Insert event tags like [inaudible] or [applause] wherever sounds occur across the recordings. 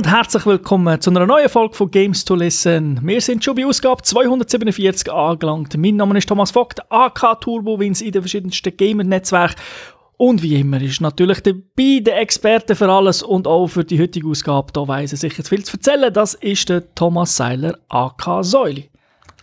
Und herzlich willkommen zu einer neuen Folge von Games to Listen. Wir sind schon bei Ausgabe 247 angelangt. Mein Name ist Thomas Vogt, AK Turbo Wins in den verschiedensten Gamer-Netzwerken. Und wie immer ist natürlich der Experte für alles und auch für die heutige Ausgabe. Da weiss er sich jetzt viel zu erzählen. Das ist der Thomas Seiler, AK Säuli.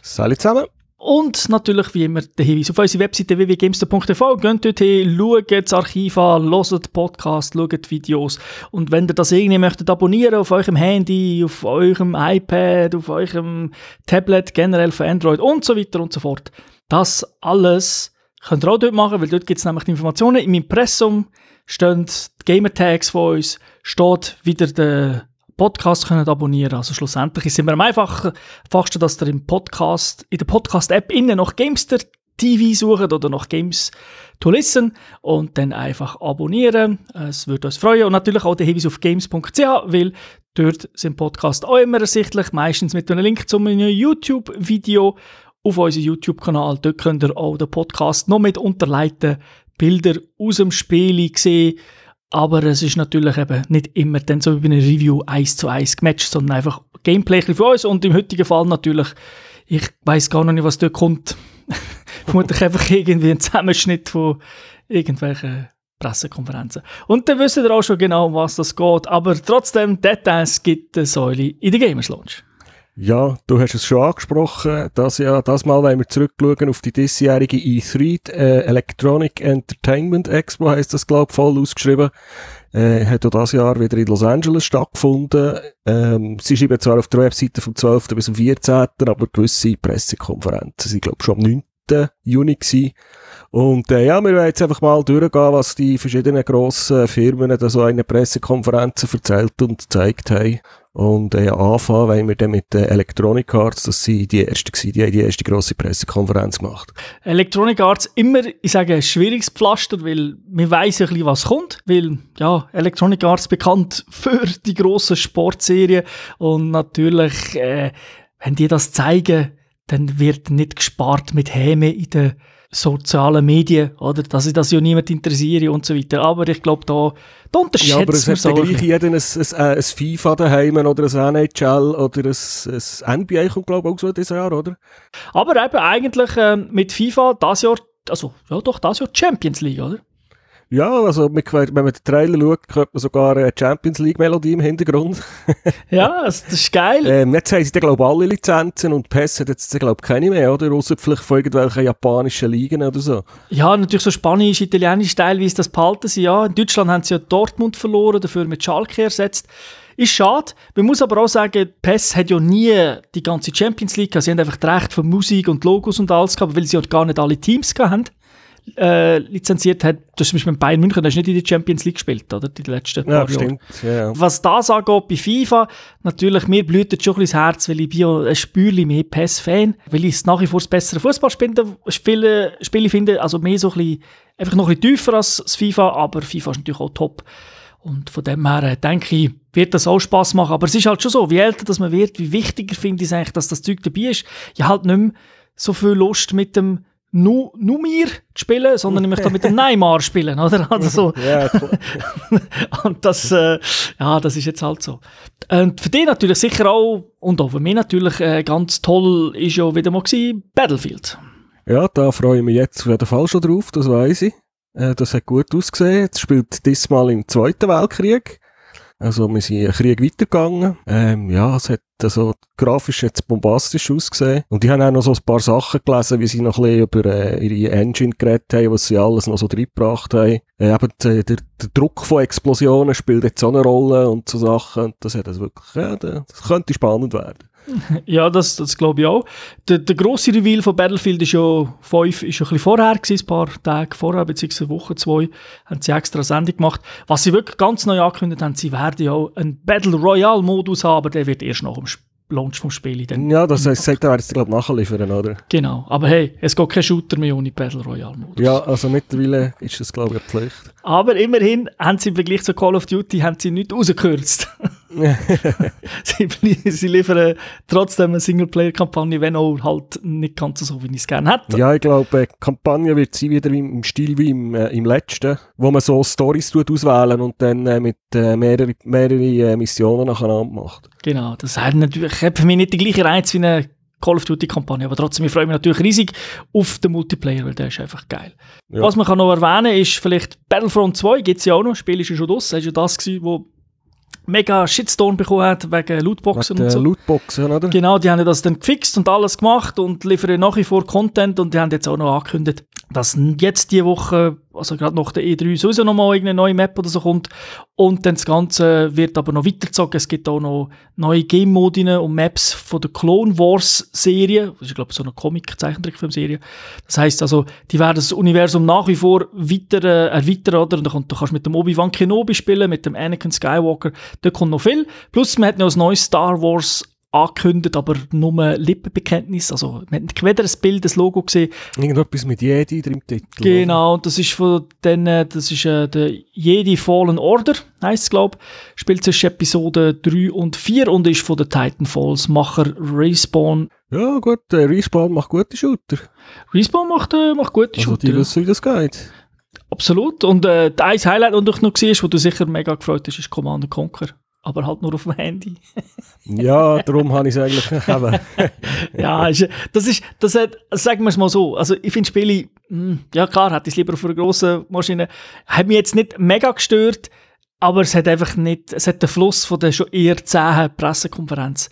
Salut zusammen. Und natürlich wie immer der Hinweis auf unsere Webseite www.gamester.tv. Geht dort hin, schaut das Archiv an, hört Podcast, schaut Videos. Und wenn ihr das irgendwie möchtet abonnieren auf eurem Handy, auf eurem iPad, auf eurem Tablet, generell für Android und so weiter und so fort. Das alles könnt ihr auch dort machen, weil dort gibt es nämlich die Informationen. Im Impressum stehen die Gamertags von uns, steht wieder der Podcast können abonnieren. Also schlussendlich ist es immer am einfachsten, dass ihr im Podcast, in der Podcast-App innen nach Gamester TV sucht oder nach Games to Listen und dann einfach abonnieren. Es würde uns freuen und natürlich auch der Hinweis auf games.ch, weil dort sind Podcasts auch immer ersichtlich, meistens mit einem Link zu einem YouTube-Video auf unserem YouTube-Kanal. Dort könnt ihr auch den Podcast noch mit unterleiten, Bilder aus dem Spiel sehen, aber es ist natürlich eben nicht immer dann so wie bei einer Review eins zu eins gematcht, sondern einfach Gameplay für uns und im heutigen Fall natürlich, ich weiß gar noch nicht, was dort kommt. [laughs] Vermutlich einfach irgendwie ein Zusammenschnitt von irgendwelchen Pressekonferenzen. Und dann wisst ihr auch schon genau, um was das geht. Aber trotzdem, Details gibt es Säule in der Gamers Launch. Ja, du hast es schon angesprochen. Das, ja, das Mal wollen wir zurückschauen auf die diesjährige E3, äh, Electronic Entertainment Expo heisst das, glaube ich, voll ausgeschrieben. Äh, hat auch das Jahr wieder in Los Angeles stattgefunden. Ähm, sie schreiben zwar auf der Webseite vom 12. bis zum 14., aber gewisse Pressekonferenzen sind, glaube ich, schon am 9. Juni gewesen. Und äh, ja, wir werden jetzt einfach mal durchgehen, was die verschiedenen grossen Firmen da so in Pressekonferenzen erzählt und gezeigt haben. Und äh, anfangen wollen wir dann mit den Electronic Arts, das sind die ersten gewesen, die die erste grosse Pressekonferenz gemacht. Electronic Arts immer, ich sage, ein schwieriges Pflaster, weil wir weiss ein bisschen, was kommt, weil, ja, Electronic Arts bekannt [laughs] für die grossen Sportserien und natürlich, äh, wenn die das zeigen, dann wird nicht gespart mit Häme in den sozialen Medien, oder? Dass sich das ja niemand interessiert und so weiter. Aber ich glaube, da, da unterschätzt ja, aber es hat so gleich jeder ein, ein, ein, FIFA daheim oder ein NHL oder ein, ein NBA kommt, glaube ich, auch so dieses Jahr, oder? Aber eben eigentlich äh, mit FIFA das Jahr, also ja doch, das Jahr Champions League, oder? Ja, also wenn man den Trailer schaut, hört man sogar eine Champions League Melodie im Hintergrund. [laughs] ja, das ist geil. Ähm, jetzt haben sie glaube ich alle Lizenzen und PES hat jetzt glaube ich keine mehr, oder? Außer vielleicht von irgendwelchen japanischen Ligen oder so. Ja, natürlich so spanisch, italienisch teilweise das behalten sie, ja. In Deutschland haben sie ja Dortmund verloren, dafür mit Schalke ersetzt. Ist schade. Man muss aber auch sagen, PES hat ja nie die ganze Champions League gehabt. Sie haben einfach das Recht von Musik und Logos und alles gehabt, weil sie ja gar nicht alle Teams gehabt haben äh, lizenziert hat, du hast zum Beispiel Bayern München, der hast nicht in die Champions League gespielt, oder? Die letzten paar ja, Stimmt. Ja, ja. Was das angeht bei FIFA, natürlich, mir blüht schon ein das Herz, weil ich bin ein Spürli mehr PES-Fan, weil ich es nach wie vor das bessere Fußballspiele Spiele finde, also mehr so ein bisschen, einfach noch ein bisschen tiefer als das FIFA, aber FIFA ist natürlich auch top. Und von dem her äh, denke ich, wird das auch Spaß machen. Aber es ist halt schon so, wie älter dass man wird, wie wichtiger finde ich es eigentlich, dass das Zeug dabei ist. Ich habe halt nicht mehr so viel Lust mit dem Nu Numir zu spielen, sondern [laughs] ich möchte mit dem Neymar spielen, oder? Also [laughs] so. ja, und das, äh, ja, das ist jetzt halt so. Und für dich natürlich sicher auch, und auch für mich natürlich äh, ganz toll ist ja wieder mal gewesen, Battlefield. Ja, da freue ich mich jetzt auf jeden Fall schon drauf, das weiß ich. Äh, das hat gut ausgesehen. Es spielt diesmal im Zweiten Weltkrieg. Also wir sind einen Krieg weitergegangen. Ähm, ja, es hat also grafisch jetzt bombastisch ausgesehen. Und ich habe auch noch so ein paar Sachen gelesen, wie sie noch ein bisschen über äh, ihre Engine geredet haben, was sie alles noch so reingebracht haben. Äh, eben der, der, Druck von Explosionen spielt jetzt auch eine Rolle und so Sachen. Und das hat also wirklich, ja, das könnte spannend werden. [laughs] Ja, das, das glaube ich auch. Der, der grosse Reveal von Battlefield ist ja 5, ist ja ein bisschen vorher gewesen, ein paar Tage vorher, beziehungsweise Woche, zwei, haben sie extra eine Sendung gemacht. Was sie wirklich ganz neu angekündigt haben, sie werden ja auch einen Battle Royale Modus haben, aber der wird erst nach dem Launch vom Spiel dann. Ja, das heißt, sagt, da werden sie, glaube ich, nachliefern, oder? Genau. Aber hey, es geht kein Shooter mehr ohne Battle Royale Modus. Ja, also mittlerweile ist das, glaube ich, eine Pflicht. Aber immerhin haben sie im Vergleich zu Call of Duty haben sie nicht rausgekürzt. [laughs] [laughs] sie, sie, liefern trotzdem eine Singleplayer-Kampagne, wenn auch halt nicht ganz so, wie ich es gerne hätte. Ja, ich glaube, die Kampagne wird sie wieder im Stil wie im, äh, im letzten, wo man so Stories auswählen und dann äh, mit äh, mehreren mehrere, äh, Missionen nacheinander macht. Genau, das hat natürlich hat für mich nicht den gleichen Reiz wie eine Call of Duty-Kampagne. Aber trotzdem, ich freue mich natürlich riesig auf den Multiplayer, weil der ist einfach geil. Ja. Was man kann noch erwähnen ist vielleicht Battlefront 2, gibt es ja auch noch, das Spiel ist ja schon draus, das war ja das, gewesen, wo mega Shitstorm bekommen hat wegen Lootboxen und so. Lootboxen, oder? Genau, die haben das dann gefixt und alles gemacht und liefern nach wie vor Content und die haben jetzt auch noch angekündigt, dass jetzt die Woche, also gerade nach der E3, sowieso nochmal irgendeine neue Map oder so kommt. Und dann das Ganze wird aber noch weitergezogen. Es gibt auch noch neue Game-Modien und Maps von der Clone Wars-Serie. Das ist, glaube ich, so eine Comic-Zeichentrickfilm-Serie. Das heißt also, die werden das Universum nach wie vor weiter äh, erweitern, oder? Und da kannst du mit dem Obi-Wan Kenobi spielen, mit dem Anakin Skywalker. Da kommt noch viel. Plus, man hat noch ein neues Star Wars angekündigt, aber nur Lippenbekenntnis. Also, man hat weder ein Bild, ein Logo gesehen. Irgendetwas mit Jedi drin im Titel. Genau, oder? das ist von denen, das ist äh, der Jedi Fallen Order, heisst es, glaube ich. Spielt zwischen Episode 3 und 4 und ist von den Titanfalls Macher Respawn. Ja, gut, äh, Respawn macht gute Shooter. Respawn macht, äh, macht gute also Shooter. Die wissen, wie das geht. Absolut. Und äh, ein Highlight, das du noch siehst, wo du sicher mega gefreut hast, ist Command Conquer aber halt nur auf dem Handy. [laughs] ja, darum habe ich es eigentlich [laughs] eben. ja, ist, das ist, das hat, sagen wir es mal so, also ich finde Spiele, hm, ja klar, hätte ich es lieber auf einer grossen Maschine, hat mich jetzt nicht mega gestört, aber es hat einfach nicht, es hat den Fluss von der schon eher zähen Pressekonferenz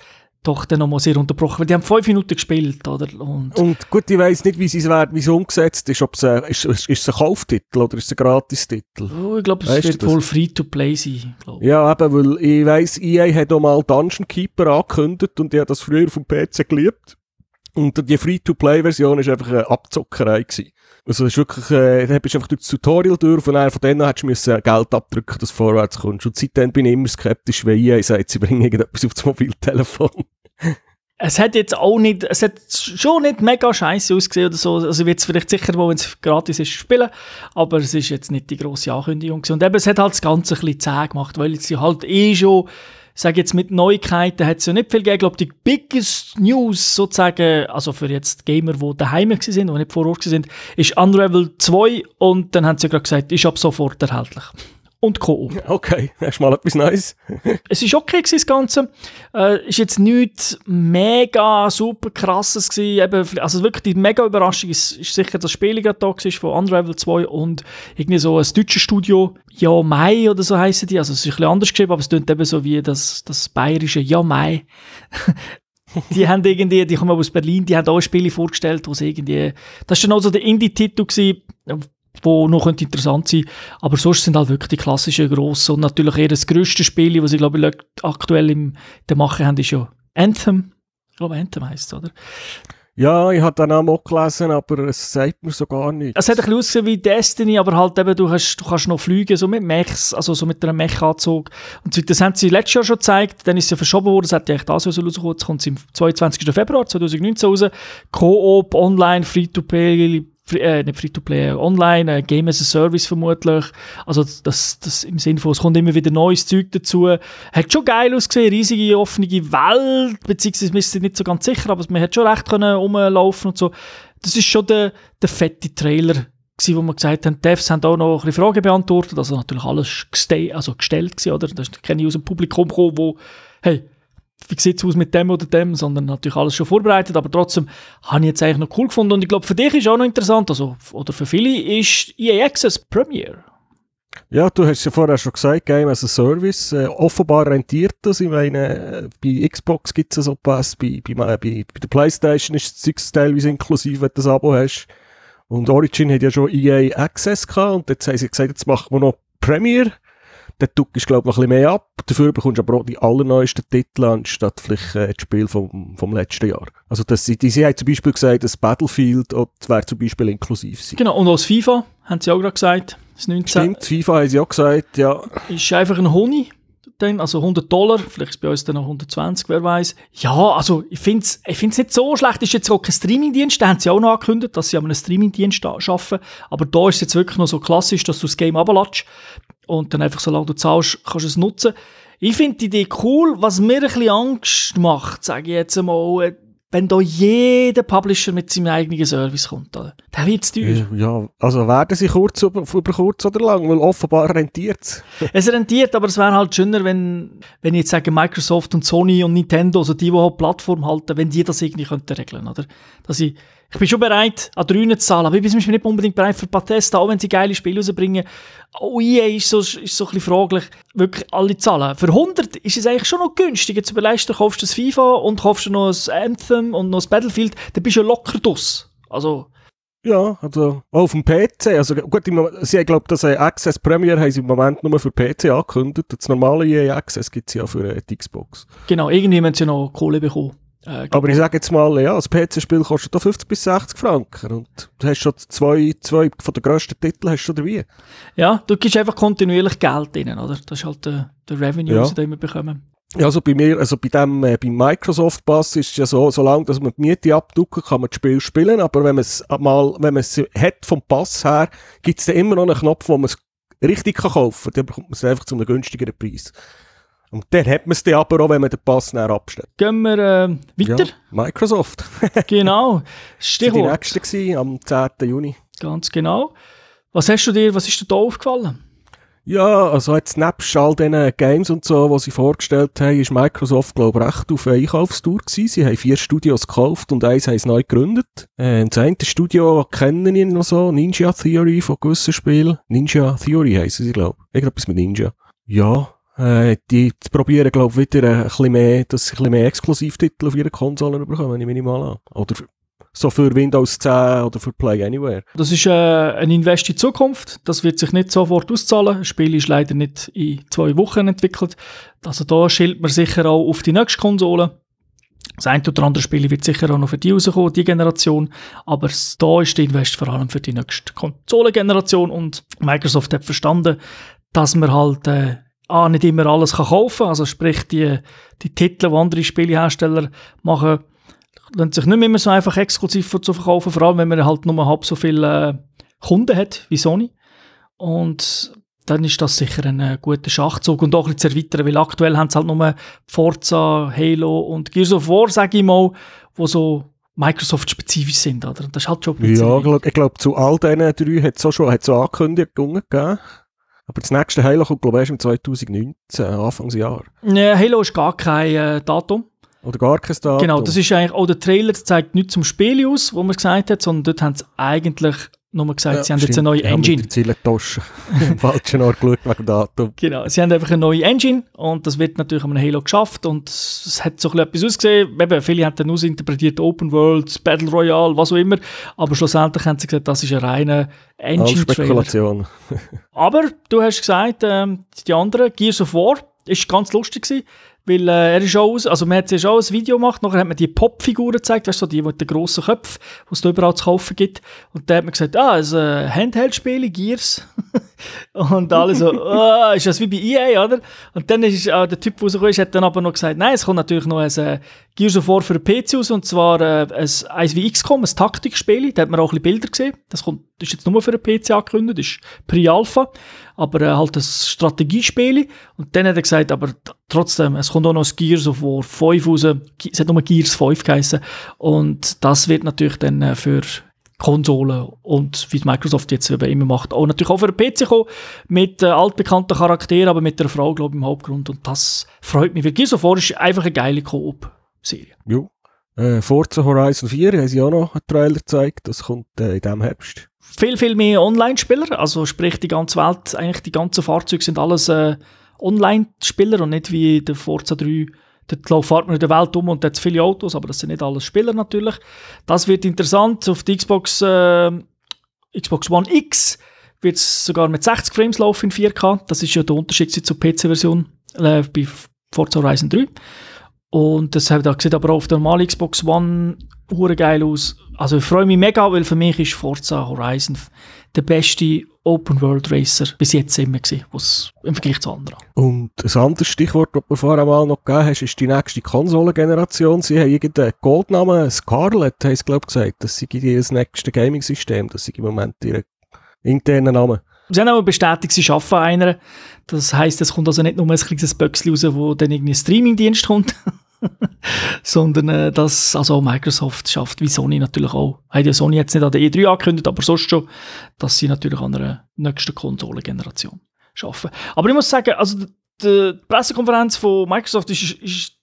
doch dann nochmal sehr unterbrochen, weil die haben fünf Minuten gespielt, oder? Und, und gut, ich weiss nicht, wie sie es werden, wie es umgesetzt ist, ob es, äh, ist, ist, ist es ein Kauftitel oder ist es ein Gratistitel? Oh, ich glaube, es weißt wird wohl Free-to-Play sein, glaub. Ja, eben, weil ich weiss, EA hat auch mal Dungeon Keeper angekündigt und ich habe das früher dem PC geliebt. Und die Free-to-Play-Version war einfach eine Abzockerei. Gewesen. Also, es ist wirklich, äh, dann bist du einfach durch das Tutorial durch und von denen hättest du müssen Geld abdrücken, dass du vorwärts kommst. Und seitdem bin ich immer skeptisch, wenn EA sagt, sie bringen irgendetwas auf das Mobiltelefon es hat jetzt auch nicht, es hat schon nicht mega scheiße ausgesehen oder so. Also wird es vielleicht sicher wenn es gratis ist, spielen. Aber es ist jetzt nicht die grosse Ankündigung. Und eben, es hat halt das Ganze ein bisschen zäh gemacht, weil sie halt eh schon, sage jetzt mit Neuigkeiten hat es ja nicht viel gegeben. Ich glaube, die biggest News sozusagen, also für jetzt Gamer, die daheim waren, die nicht vor Ort waren, ist Unravel 2 und dann haben sie ja gerade gesagt, ist ab sofort erhältlich und Co. Okay, hast mal etwas Neues. [laughs] es ist okay gewesen, das Ganze. Äh, ist jetzt nichts mega super krasses gewesen. Eben, also wirklich die mega Überraschung ist, ist sicher das Spiel gerade da war von Unravel 2 und irgendwie so ein deutsches Studio, Ja Mai oder so heißen die. Also es ist ein bisschen anders geschrieben, aber es klingt eben so wie das, das bayerische Ja Mai. [laughs] die haben irgendwie, die kommen aus Berlin, die haben auch Spiele vorgestellt, wo sie irgendwie, das war dann auch so der Indie-Titel wo noch interessant sein Aber sonst sind halt wirklich die klassischen grossen und natürlich eher das grösste Spiel, was ich glaube aktuell im der Mache haben, ist ja Anthem. Ich glaube Anthem heisst es, oder? Ja, ich habe den Namen auch gelesen, aber es sagt mir so gar nichts. Es hat ein bisschen ausgesehen wie Destiny, aber halt eben, du, hast, du kannst noch fliegen, so mit Mechs, also so mit einem Mech-Anzug. Und das haben sie letztes Jahr schon gezeigt, dann ist es ja verschoben worden, hat ja echt das rauskommen, jetzt kommt es am 22. Februar 2019 raus. Co-op, online, Free-to-Play, äh, nicht Free-to-Play, online, äh, Game as a Service vermutlich. Also das, das im Sinne von, es kommt immer wieder neues Zeug dazu. Hat schon geil ausgesehen, riesige offene Welt, beziehungsweise wir sind nicht so ganz sicher, aber man hat schon recht können rumlaufen und so. Das ist schon der, der fette Trailer gewesen, wo wir gesagt haben, Devs haben auch noch ein bisschen Fragen beantwortet, also natürlich alles geste also gestellt gewesen, oder? Da ist keine aus dem Publikum gekommen, wo, hey, wie sieht es aus mit dem oder dem, sondern natürlich alles schon vorbereitet, aber trotzdem habe ich jetzt eigentlich noch cool gefunden und ich glaube, für dich ist auch noch interessant, also, oder für viele ist EA Access Premiere. Ja, du hast ja vorher schon gesagt, Game as a Service. Äh, offenbar rentiert das. Ich meine, äh, bei Xbox gibt es so Pass, bei, bei, bei, bei der Playstation ist das teilweise inklusive, wenn du das Abo hast. Und Origin hat ja schon EA Access gehabt und jetzt haben sie gesagt, jetzt machen wir noch Premiere. Der Duck ist, glaube ich, noch ein bisschen mehr ab. Dafür bekommst du aber auch die allerneuesten Titel anstatt vielleicht äh, das Spiel vom, vom letzten Jahr. Also das, die, sie haben zum Beispiel gesagt, das Battlefield wäre zum Beispiel inklusiv sein. Genau, und aus FIFA, haben sie auch gerade gesagt, das 19. Stimmt, FIFA haben sie auch gesagt, ja. Ist einfach ein Honig dann, also 100 Dollar, vielleicht ist bei uns dann noch 120, wer weiß. Ja, also ich finde es ich find's nicht so schlecht, ist jetzt auch kein Streamingdienst, da haben sie auch noch angekündigt, dass sie an einem Streamingdienst arbeiten, aber da ist es jetzt wirklich noch so klassisch, dass du das Game runterlässt und dann einfach, solange du zahlst, kannst du es nutzen. Ich finde die Idee cool, was mir ein bisschen Angst macht, sage ich jetzt einmal, wenn da jeder Publisher mit seinem eigenen Service kommt, oder? dann wird es teuer. Ja, also werden sie kurz über, über kurz oder lang, weil offenbar rentiert es. [laughs] Es rentiert, aber es wäre halt schöner, wenn, wenn ich jetzt sage, Microsoft und Sony und Nintendo, also die, die halt Plattform halten, wenn die das irgendwie könnten regeln, oder? Dass ich ich bin schon bereit, an drei zu zahlen, aber ich bin zum Beispiel nicht unbedingt bereit für Bethesda, auch wenn sie geile Spiele rausbringen. Oh EA ist so, ist so ein bisschen fraglich, wirklich alle zahlen. Für 100 ist es eigentlich schon noch günstig. Jetzt überlegst du, kaufst du das FIFA und kaufst du noch ein Anthem und noch ein Battlefield, dann bist du ja locker dus. Also... Ja, also auch auf dem PC. Also gut, sie haben, glaube das Access Premier haben sie im Moment nur für PC angekündigt. Das normale EA Access gibt es ja für äh, die Xbox. Genau, irgendwie haben sie noch Kohle bekommen. Äh, aber ich sage jetzt mal, ja, das PC-Spiel kostet da 50 bis 60 Franken und du hast schon zwei, zwei von den grössten Titeln hast du dabei. Ja, du gibst einfach kontinuierlich Geld rein, oder? Das ist halt der, der Revenue, ja. den wir bekommen. Ja, also bei mir, also bei dem, äh, beim Microsoft Pass ist es ja so, solange dass man die Miete abducken kann man das Spiel spielen, aber wenn man es mal, wenn man es hat vom Pass her, gibt es dann immer noch einen Knopf, wo man es richtig kann kaufen kann. Dann bekommt man es einfach zu einem günstigeren Preis. Und dann hat man es dann aber auch, wenn man den Pass näher abstellt. Gehen wir äh, weiter? Ja, Microsoft. [laughs] genau. Stichwort. Das war die nächste am 10. Juni. Ganz genau. Was hast du dir, was ist dir da aufgefallen? Ja, also jetzt nebst all diesen Games und so, die sie vorgestellt haben, ist Microsoft, glaube ich, recht auf Einkaufstour gewesen. Sie haben vier Studios gekauft und eins haben sie neu gegründet. Äh, das eine Studio kennen ich noch so, Ninja Theory von gewissen Spielen. Ninja Theory heissen sie, glaube ich. Irgendetwas mit Ninja. Ja, äh, die probieren, glaube ich, wieder ein bisschen mehr, dass sie ein bisschen mehr Exklusivtitel auf ihre Konsolen bekommen, nehme ich mal an. Oder so für Windows 10 oder für Play Anywhere. Das ist äh, ein Invest in Zukunft. Das wird sich nicht sofort auszahlen. Das Spiel ist leider nicht in zwei Wochen entwickelt. Also da schielt man sicher auch auf die nächste Konsole. Das eine oder andere Spiel wird sicher auch noch für die rauskommen, die Generation. Aber da ist der Invest vor allem für die nächste Konsolengeneration. Und Microsoft hat verstanden, dass man halt äh, A, nicht immer alles kann kaufen kann. Also sprich, die, die Titel, die andere Spielehersteller machen, lassen sich nicht mehr so einfach exklusiv zu verkaufen, vor allem wenn man halt nur halb so viele äh, Kunden hat wie Sony. Und dann ist das sicher ein äh, guter Schachzug und auch ein bisschen zu erweitern, weil aktuell haben sie halt nur Forza, Halo und Gears of War, sage ich mal, wo so Microsoft-spezifisch sind, oder? Das ist halt schon ein Ja, ich glaube, zu all diesen drei hat es auch schon hat's Ankündigungen gegeben. Aber das nächste Halo kommt, glaube ich, erst im 2019, Anfangsjahr. Ja, Halo ist gar kein äh, Datum. Oder gar kein Datum. Genau, das ist eigentlich, auch der Trailer zeigt nicht zum Spiel aus, wo man gesagt hat, sondern dort haben sie eigentlich nur gesagt, ja, sie haben jetzt eine neue Engine. Die Zielentasche [laughs] im falschen Ort geschaut wegen Datum. Genau, sie haben einfach eine neue Engine und das wird natürlich an Halo geschafft und es hat so etwas ausgesehen. Eben, viele haben dann ausinterpretiert Open World, Battle Royale, was auch immer, aber schlussendlich haben sie gesagt, das ist eine reine Engine-Trailer. aber du hast gesagt, ähm, die anderen, Gears of War, ist ganz lustig gewesen. Weil äh, er ist auch aus, also man hat ja schon ein Video gemacht, nachher hat man die Popfiguren gezeigt, weißt du, die mit den grossen Köpfen, die es da überall zu kaufen gibt. Und da hat man gesagt, ah, es ist ein Handheld-Spiel, Gears. [laughs] und alle so, oh, [laughs] ist das wie bei EA, oder? Und dann ist äh, der Typ, der rausgekommen ist, hat dann aber noch gesagt, nein, es kommt natürlich noch ein äh, Gears of War für den PC aus, und zwar äh, ein, eins wie XCOM, ein Taktikspiel, da hat man auch ein bisschen Bilder gesehen. Das kommt, ist jetzt nur für den PC angekündigt, das ist Pre-Alpha aber äh, halt ein Strategiespiel. Und dann hat er gesagt, aber trotzdem, es kommt auch noch ein Gears of War 5 raus. Es hat nur Gears 5 geheißen. Und das wird natürlich dann äh, für Konsolen und wie Microsoft jetzt eben immer macht, auch natürlich auch für den PC kommen, mit äh, altbekannten Charakteren, aber mit der Frau, glaube ich, im Hauptgrund. Und das freut mich, weil Gears of War ist einfach eine geile Koop-Serie. Jo. Äh, Forza Horizon 4 haben sie auch noch einen Trailer gezeigt, das kommt äh, in diesem Herbst viel, viel mehr Online-Spieler. Also sprich, die ganze Welt, eigentlich die ganzen Fahrzeuge sind alles äh, Online-Spieler und nicht wie der Forza 3. Dort fährt man in der Welt um und hat viele Autos, aber das sind nicht alles Spieler natürlich. Das wird interessant. Auf der Xbox, äh, Xbox One X wird es sogar mit 60 Frames laufen in 4K. Das ist ja der Unterschied zur PC-Version äh, bei Forza Horizon 3. Und das hat, sieht aber auch auf der normalen Xbox One geil aus. Also ich freue mich mega, weil für mich ist Forza Horizon der beste Open World Racer bis jetzt immer gewesen, was im Vergleich zu anderen. Und ein anderes Stichwort, das du vorher mal noch gegeben hast, ist die nächste Konsolengeneration. Sie haben irgendeinen Codenamen, Scarlett, haben sie glaube ich gesagt. Das sei das nächste Gaming-System. Das ist im Moment ihr interner Name. Sie haben auch bestätigt, sie arbeiten einer. Das heisst, es kommt also nicht nur ein kleines Böckchen raus, wo dann irgendwie ein Streamingdienst kommt, [laughs] [laughs] sondern äh, dass also Microsoft schafft, wie Sony natürlich auch. Hat ja Sony jetzt nicht an der E3 angekündigt, aber sonst schon, dass sie natürlich an einer nächsten Konsolengeneration schaffen. Aber ich muss sagen, also die, die Pressekonferenz von Microsoft ist, ist,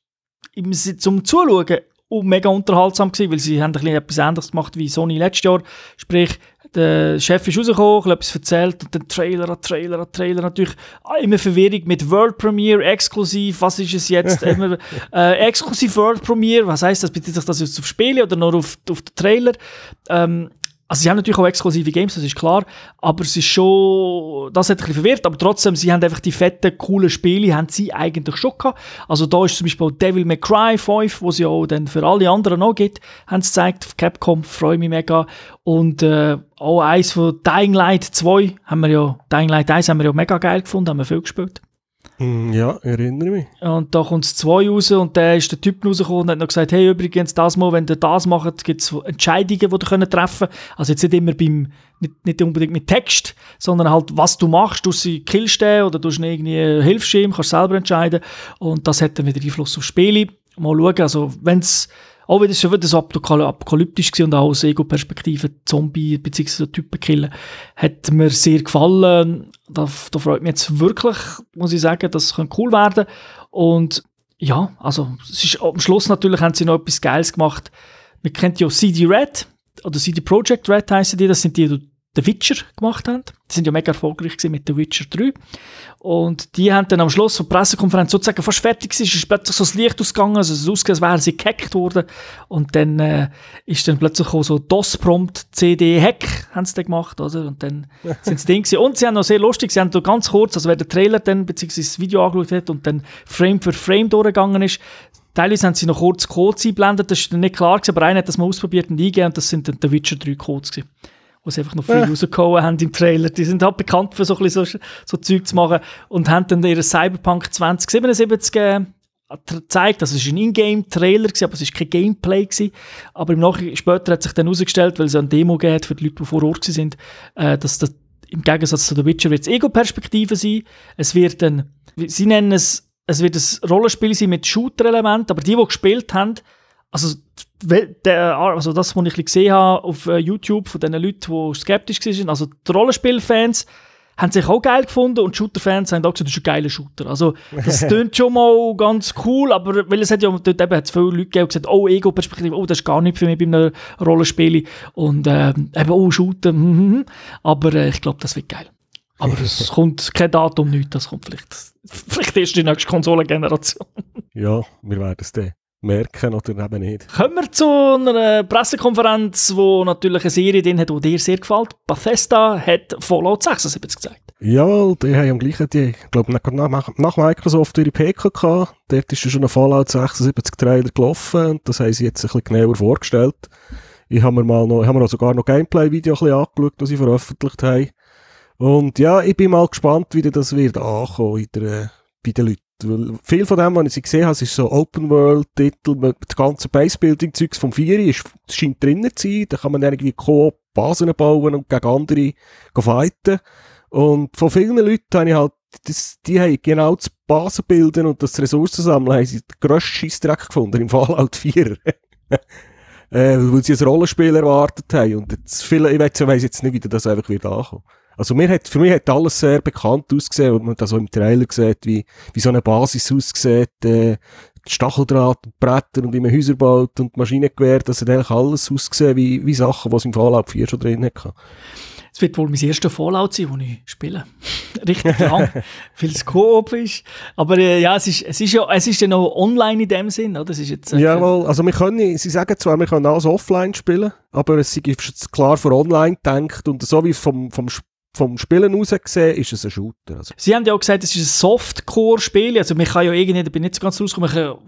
ist zum Zuschauen mega unterhaltsam gewesen, weil sie haben ein bisschen etwas Ähnliches gemacht wie Sony letztes Jahr. Sprich, der Chef ist rausgekommen, etwas erzählt und dann Trailer an Trailer an Trailer. Natürlich immer Verwirrung mit World Premiere, exklusiv, was ist es jetzt? [laughs] immer, äh, exklusiv World Premiere, was heißt das? Bezieht sich das jetzt auf Spiele oder nur auf, auf den Trailer? Ähm, also sie haben natürlich auch exklusive Games, das ist klar, aber es ist schon, das hat ein bisschen verwirrt, aber trotzdem, sie haben einfach die fetten, coolen Spiele, haben sie eigentlich schon gehabt. Also da ist zum Beispiel Devil May Cry 5, wo ja auch dann für alle anderen noch gibt, haben sie gezeigt, Capcom, freue mich mega. Und äh, auch eins von Dying Light 2 haben wir ja, Dying Light 1 haben wir ja mega geil gefunden, haben wir viel gespielt. Hm, ja, erinnere mich. Und da kommt es zwei raus und dann ist der Typ rausgekommen und hat noch gesagt, hey, übrigens, das mal, wenn ihr das macht, gibt es Entscheidungen, die ihr treffen könnt. Also jetzt nicht immer beim, nicht, nicht unbedingt mit Text, sondern halt, was du machst, du sie killst den oder du irgendwie hilfst ihm, kannst selber entscheiden. Und das hat dann wieder Einfluss auf Spiele. Mal schauen, also wenn es auch wenn es schon wieder so apokalyptisch war und auch aus Ego-Perspektive Zombie bzw. Typen killen, hat mir sehr gefallen. Da, da freut mich jetzt wirklich, muss ich sagen, das könnte cool werden. Und ja, also es ist, am Schluss natürlich haben sie noch etwas Geiles gemacht. Man kennt ja CD Red oder CD Projekt Red heißen die, das sind die, die The Witcher gemacht haben. Die sind ja mega erfolgreich mit The Witcher 3. Und die haben dann am Schluss der Pressekonferenz sozusagen fast fertig gewesen, ist plötzlich so das Licht ausgegangen, also es ausgesehen, als wären sie gehackt worden. Und dann äh, ist dann plötzlich auch so DOS-Prompt CD-Hack, haben sie dann gemacht, oder? Und dann [laughs] sind sie Ding Und sie haben noch sehr lustig, sie haben da ganz kurz, also wer den Trailer dann, beziehungsweise das Video angeschaut hat und dann Frame für Frame durchgegangen ist, Teilweise haben sie noch kurz Codes eingeblendet, das ist dann nicht klar gewesen, aber einer hat das mal ausprobiert und eingegeben und das sind dann The Witcher 3 Codes gewesen wo sie einfach noch viel ja. rausgehauen haben im Trailer. Die sind halt bekannt für so, ein so, so Zeug zu machen und haben dann ihren Cyberpunk 2077 äh, gezeigt. Das war ein Ingame-Trailer, aber es war kein Gameplay. Gewesen. Aber im Nachhinein, später hat sich dann herausgestellt, weil es eine Demo geht für die Leute, die vor Ort sind, äh, dass das im Gegensatz zu The Witcher wird es Ego-Perspektive sein. Es wird dann, sie nennen es, es wird ein Rollenspiel sein mit Shooter-Elementen, aber die, die gespielt haben, also, der, also das, was ich gesehen habe auf äh, YouTube von den Leuten, die skeptisch waren, also die Rollenspielfans haben sich auch geil gefunden und Shooter-Fans haben auch gesagt, das ist ein geiler Shooter. Also das [laughs] klingt schon mal ganz cool, aber weil es hat ja dort eben hat viele Leute gegeben, die gesagt oh, Ego-Perspektive, oh, das ist gar nicht für mich bei einem Rollenspiel und äh, eben, oh, Shooter, mm, mm, aber äh, ich glaube, das wird geil. Aber es [laughs] kommt kein Datum, nichts, das kommt vielleicht, [laughs] vielleicht erst die nächste Konsolengeneration. ja, wir werden es dann merken oder eben nicht. Kommen wir zu einer Pressekonferenz, wo natürlich eine Serie drin hat, die dir sehr gefällt. Bethesda hat Fallout 76 gezeigt. Ja, die haben am gleichen, die, ich glaube, nach, nach Microsoft ihre PK gehabt. Dort ist schon ein Fallout 76 Trailer gelaufen und das haben sie jetzt ein bisschen genauer vorgestellt. Ich habe mir mal noch, haben wir sogar noch Gameplay-Video angeschaut, das sie veröffentlicht haben. Und ja, ich bin mal gespannt, wie das wird ankommen in der, bei den Leuten. Weil viel von dem, was ich gesehen habe, ist so Open-World-Titel, das ganze Base-Building-Zeugs vom 4 ist, scheint drinnen zu sein. Da kann man irgendwie Co-Basen bauen und gegen andere fighten. Und von vielen Leuten habe ich halt, das, die haben genau das Basenbilden und das Ressourcensammeln haben sie den grössten Scheissdreck gefunden im [laughs] Fallout 4. äh, weil sie ein Rollenspiel erwartet haben. Und jetzt viele, ich weiß jetzt nicht, wie das einfach wird ankommen. Also mir hat, für mich hat alles sehr bekannt ausgesehen und man das so im Trailer sieht, wie, wie so eine Basis aussieht, äh, Stacheldraht und Bretter und wie man Häuser baut und Maschinengewehr, das hat eigentlich alles ausgesehen wie, wie Sachen, die es im Fallout 4 schon drin hat. Es wird wohl mein erster Fallout sein, den ich spiele. [laughs] Richtig lang, [laughs] weil es Koop ist. Aber äh, ja, es ist, es ist ja es ist ja noch online in dem Sinn, oder? Es ist jetzt, äh, Jawohl, also wir können, sie sagen zwar, wir können alles offline spielen, aber es ist klar für online gedacht und so wie vom, vom vom Spielen aus gesehen, ist es ein Shooter. Also. Sie haben ja auch gesagt, es ist ein Softcore-Spiel. Also, man kann ja irgendwie, da bin ich nicht so ganz rausgekommen,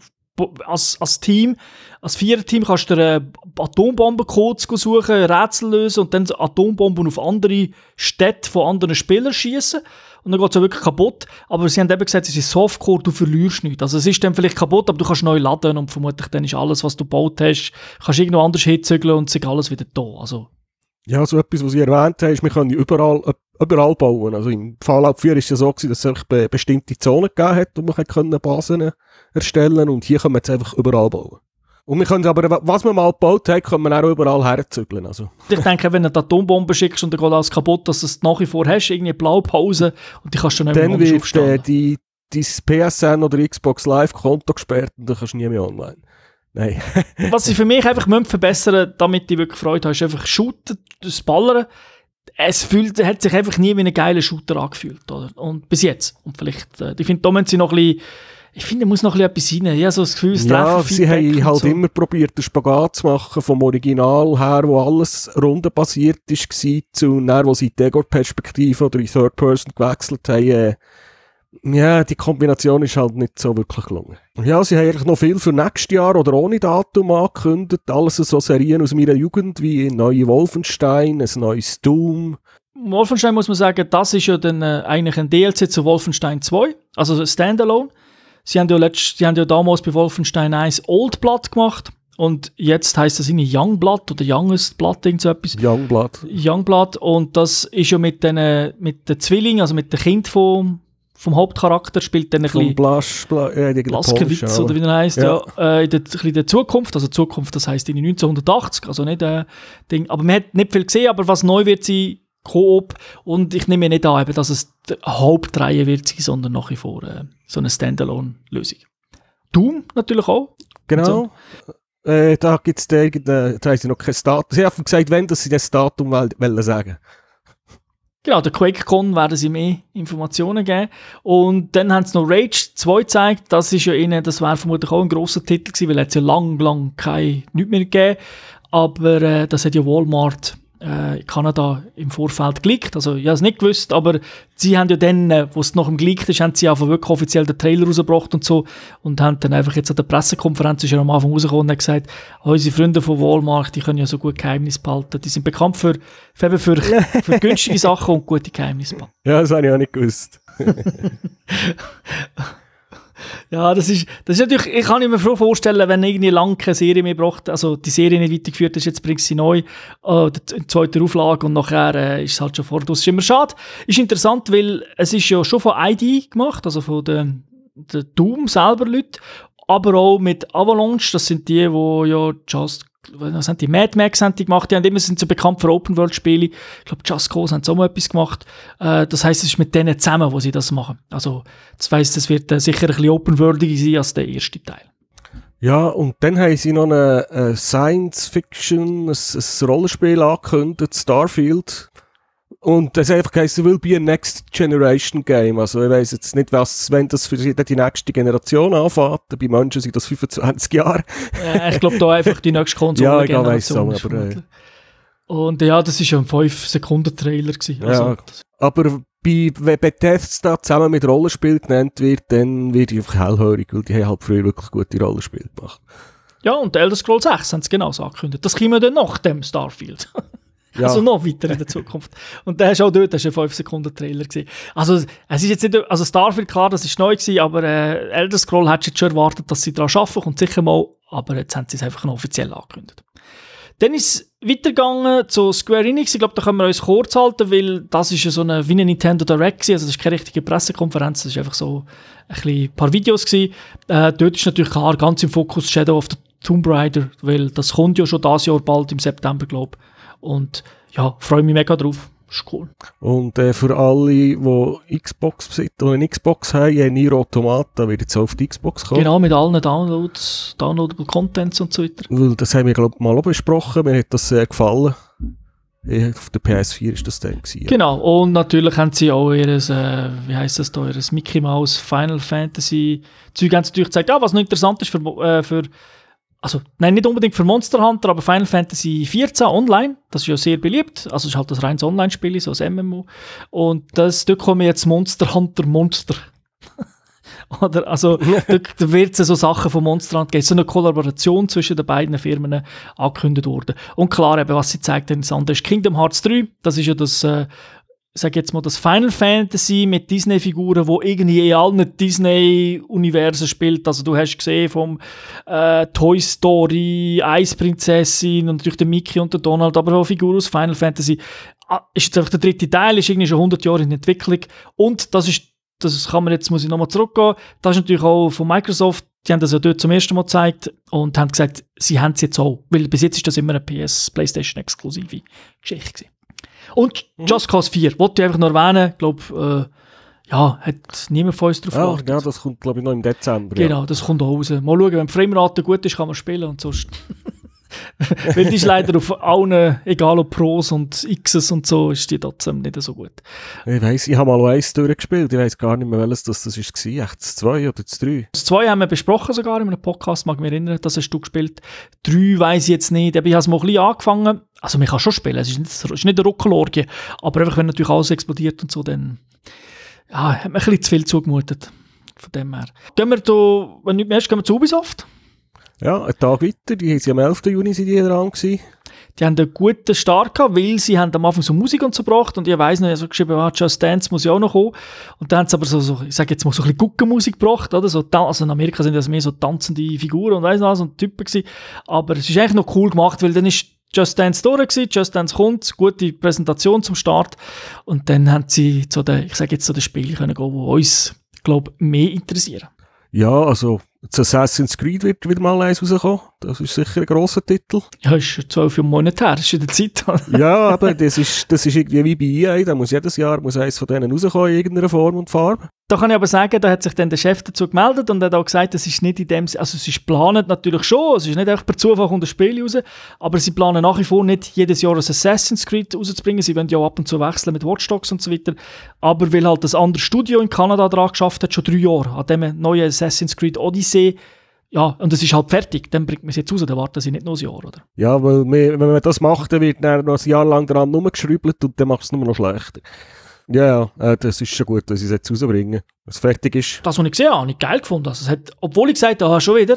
als, als Team, als Viererteam kannst du dir Atombombencodes suchen, Rätsel lösen und dann Atombomben auf andere Städte von anderen Spielern schießen und dann geht es ja wirklich kaputt. Aber sie haben eben gesagt, es ist Softcore, du verlierst nichts. Also es ist dann vielleicht kaputt, aber du kannst neu laden und vermutlich dann ist alles, was du gebaut hast, kannst irgendwo anders hinzügeln und ist alles wieder da. Also ja, so etwas, was Sie erwähnt haben, ist, wir können überall, überall bauen. Also im Fallout 4 ist es ja so gewesen, dass es be bestimmte Zonen gegeben hat, wo man können Basen erstellen und hier können wir jetzt einfach überall bauen. Und wir können aber, was wir mal gebaut haben, können wir auch überall herzügeln. Also. Ich denke, wenn du eine Atombombe schickst und dann geht alles kaputt, dass du es nach wie vor hast, irgendwie Blaupause und die kannst du nicht mehr Dann wird äh, die, dein PSN oder Xbox Live Konto gesperrt und dann kannst du nie mehr online. Nein. was ich für mich einfach verbessern damit ich wirklich Freude habe, ist einfach shooten, das Ballern. Es fühlt, hat sich einfach nie wie ein geiler Shooter angefühlt. Oder? Und bis jetzt. Und vielleicht, äh, ich finde, da müssen sie noch ein bisschen ich finde, muss noch etwas rein. Ich habe so das Gefühl, es Ja, sie haben halt so. immer probiert, den Spagat zu machen, vom Original her, wo alles rundenbasiert war, zu näher, wo sie die Ego-Perspektive oder in Third Person gewechselt haben. Äh, ja, die Kombination ist halt nicht so wirklich gelungen. Ja, sie haben eigentlich noch viel für nächstes Jahr oder ohne Datum angekündigt. Alles so Serien aus meiner Jugend, wie neue Wolfenstein, ein neues Doom. Wolfenstein muss man sagen, das ist ja dann äh, eigentlich ein DLC zu Wolfenstein 2, also Standalone. Sie haben ja, letzt, sie haben ja damals bei Wolfenstein 1 Old Blood gemacht. Und jetzt heißt das irgendwie Youngblood oder Youngest Blood, irgend so etwas. Youngblood. Youngblood. Und das ist ja mit den, mit den Zwillingen, also mit dem Kind vom, vom Hauptcharakter, spielt dann ein bisschen. Blasch, Bla, ja, Blaskewitz, oder wie er heißt, ja. ja äh, in, der, in der Zukunft. Also Zukunft, das heißt in 1980, also nicht äh, Ding. Aber man hat nicht viel gesehen, aber was neu wird sein, Koop. Und ich nehme nicht an, dass es die Hauptreihe wird sein, sondern nach wie vor äh, so eine Standalone-Lösung. Doom natürlich auch. Genau. So. Äh, da gibt es da haben sie noch kein Datum. Sie haben gesagt, wenn dass sie das Datum wollen sagen. Genau, der QuakeCon werden sie mehr Informationen geben. Und dann haben sie noch Rage 2 gezeigt. Das ist ja ihnen, das wäre vermutlich auch ein grosser Titel gewesen, weil es ja lang, lang kein, nichts mehr gegeben. Aber äh, das hat ja Walmart äh, Kanada im Vorfeld geleakt. Also ich habe es nicht gewusst, aber sie haben ja dann, äh, wo es noch im geleakt ist, haben sie einfach wirklich offiziell den Trailer rausgebracht und so und haben dann einfach jetzt an der Pressekonferenz, ist ja am Anfang rausgekommen und gesagt, unsere Freunde von Walmart, die können ja so gut Geheimnis behalten. Die sind bekannt für, für, für, [laughs] für günstige Sachen und gute Geheimnisse. Ja, das habe ich auch nicht gewusst. [laughs] Ja, das ist, das ist natürlich, ich kann mir vorstellen, wenn irgendwie lange keine Serie mehr braucht, also die Serie nicht weitergeführt ist, jetzt bringt sie neu, äh, die zweite Auflage und nachher äh, ist es halt schon vor. Das ist immer schade. Ist interessant, weil es ist ja schon von ID gemacht, also von den, den Doom selber Leuten, aber auch mit Avalanche, das sind die, die ja Just was haben die? Mad Max haben die gemacht, die haben immer, sind so bekannt für Open-World-Spiele. Ich glaube, Just Cause haben auch mal etwas gemacht. Äh, das heisst, es ist mit denen zusammen, wo sie das machen. Also, das heisst, es wird äh, sicher ein bisschen open-worldiger sein als der erste Teil. Ja, und dann haben sie noch eine, eine Science-Fiction, ein, ein Rollenspiel angekündigt, Starfield. Und das einfach heisst, will be a Next Generation Game. Also ich weiß jetzt nicht, was, wenn das für die nächste Generation anfängt. Bei Menschen sind das 25 Jahre. ja, ich glaube da einfach die nächste [laughs] Konsole. ja, ich weiß es auch, aber... Äh. Und ja, das war ja ein 5-Sekunden-Trailer. Also, ja, aber bei, wenn Bethesda zusammen mit Rollenspiel genannt wird, dann wird ich einfach hellhörig, weil die haben halt früher wirklich gute Rollenspiele gemacht. Ja, und Elder Scrolls 6 haben sie genauso angekündigt. Das kommen dann nach dem Starfield. [laughs] Ja. Also noch weiter in der Zukunft. Und der ist auch dort, das war ein 5-Sekunden-Trailer. Also, es ist jetzt nicht, also Starfield, klar, das ist neu gewesen, aber äh, Elder Scroll hättest du jetzt schon erwartet, dass sie daran arbeiten, kommt sicher mal, aber jetzt haben sie es einfach noch offiziell angekündigt. Dann ist es weitergegangen zu Square Enix. Ich glaube, da können wir uns kurz halten, weil das ist ja so eine, wie eine Nintendo Direct gewesen. Also das ist keine richtige Pressekonferenz, das ist einfach so ein, bisschen, paar Videos gewesen. Äh, dort ist natürlich klar ganz im Fokus Shadow of the Tomb Raider, weil das kommt ja schon dieses Jahr bald im September, glaube ich. Und ja, freue mich mega drauf. Ist cool. Und äh, für alle, die Xbox besitzen oder eine Xbox haben, haben Nier Automata wird jetzt auf die Xbox kommen. Genau, mit allen Downloads, Downloadable Contents und so weiter. Weil das haben wir, glaube ich, mal auch besprochen. Mir hat das sehr gefallen. Auf der PS4 ist das dann gewesen, ja. Genau, und natürlich haben sie auch ihr, äh, wie heißt das da, ihr Mickey Mouse Final Fantasy Zeug haben sie natürlich gezeigt. Ja, was noch interessant ist für, äh, für also nein, nicht unbedingt für Monster Hunter, aber Final Fantasy XIV online, das ist ja sehr beliebt, also es ist halt das reines Online-Spiel, so ein MMO. Und das, dort kommen jetzt Monster Hunter Monster. [laughs] Oder, also, da, da wird es so Sachen von Monster geben. So eine Kollaboration zwischen den beiden Firmen angekündigt worden. Und klar, eben, was sie zeigt, das andere ist Kingdom Hearts 3. Das ist ja das, äh, sag jetzt mal, das Final Fantasy mit Disney-Figuren, wo irgendwie in allen Disney-Universen spielt. Also du hast gesehen vom äh, Toy Story, Eisprinzessin und natürlich der Mickey und der Donald, aber auch Figuren aus Final Fantasy. Ah, ist jetzt einfach der dritte Teil, ist irgendwie schon 100 Jahre in Entwicklung. Und das ist, das kann man jetzt, muss ich nochmal zurückgehen, das ist natürlich auch von Microsoft, die haben das ja dort zum ersten Mal gezeigt und haben gesagt, sie haben es jetzt auch, weil bis jetzt ist das immer eine PS, Playstation exklusive Geschichte gewesen. Und mhm. Just Cause 4, wollte ich einfach noch erwähnen, ich glaube, äh, ja, hat niemand von uns drauf ja, geachtet. Ja, das kommt, glaube ich, noch im Dezember. Genau, ja. das kommt auch raus. Mal schauen, wenn die Framerate gut ist, kann man spielen und sonst... [laughs] Weil die ist leider auf allen, egal ob Pros und Xs und so, ist die trotzdem nicht so gut. Ich weiss, ich habe mal eins durchgespielt, ich weiss gar nicht mehr, welches das, das war. Echt das 2 oder das 3? Das 2 haben wir besprochen sogar in einem Podcast, mag mich erinnern, das hast du gespielt. 3 weiss ich jetzt nicht, aber ich habe es mal ein bisschen angefangen. Also man kann schon spielen, es ist nicht, es ist nicht eine Ruckelorgie, aber einfach wenn natürlich alles explodiert und so, dann ja, hat mir ein bisschen zu viel zugemutet. Von dem her. Gehen wir, da, wenn nicht mehr ist, gehen wir zu Ubisoft. Ja, einen Tag weiter, die sind am 11. Juni sind die dran gewesen. Die haben einen guten Start gehabt, weil sie haben am Anfang so Musik und so gebracht und ich weiss noch, ich habe so geschrieben, ah, Just Dance muss ja auch noch kommen. Und dann haben sie aber so, so ich sage jetzt mal so ein bisschen Guckenmusik gebracht, oder? So, also in Amerika sind das mehr so tanzende Figuren und weiss noch, so Typen gewesen. Aber es ist eigentlich noch cool gemacht, weil dann ist Just Dance durch gewesen, Just Dance kommt, gute Präsentation zum Start und dann haben sie zu den, ich sage jetzt zu den Spielen können gehen, die uns, glaube mehr interessieren. Ja, also das Assassin's Creed wird wieder mal eins rauskommen. Das ist sicher ein grosser Titel. Ja, ist zwölf Monate her, das ist in der Zeit. [laughs] ja, aber das ist, das ist irgendwie wie bei EA, da muss jedes Jahr muss eins von denen rauskommen in irgendeiner Form und Farbe. Da kann ich aber sagen, da hat sich dann der Chef dazu gemeldet und hat auch gesagt, das ist nicht in dem, also sie planen natürlich schon, es ist nicht einfach per Zufall kommt das Spiel raus, aber sie planen nach wie vor nicht jedes Jahr ein Assassin's Creed rauszubringen, sie wollen ja auch ab und zu wechseln mit Watch Dogs und so weiter, aber weil halt das andere Studio in Kanada daran geschafft hat, schon drei Jahre, an dem neuen Assassin's Creed Odyssey, ja, und es ist halt fertig, dann bringt man es jetzt raus, dann warten sie nicht noch ein Jahr, oder? Ja, weil wenn man das macht, dann wird dann noch ein Jahr lang daran rumgeschrübelt und dann macht es nur noch schlechter. Ja, ja, äh, das ist schon gut, dass sie es jetzt rausbringen, was fertig ist. Das, was ich gesehen habe, habe ich geil gefunden. Also, es hat, obwohl ich gesagt habe, schon wieder,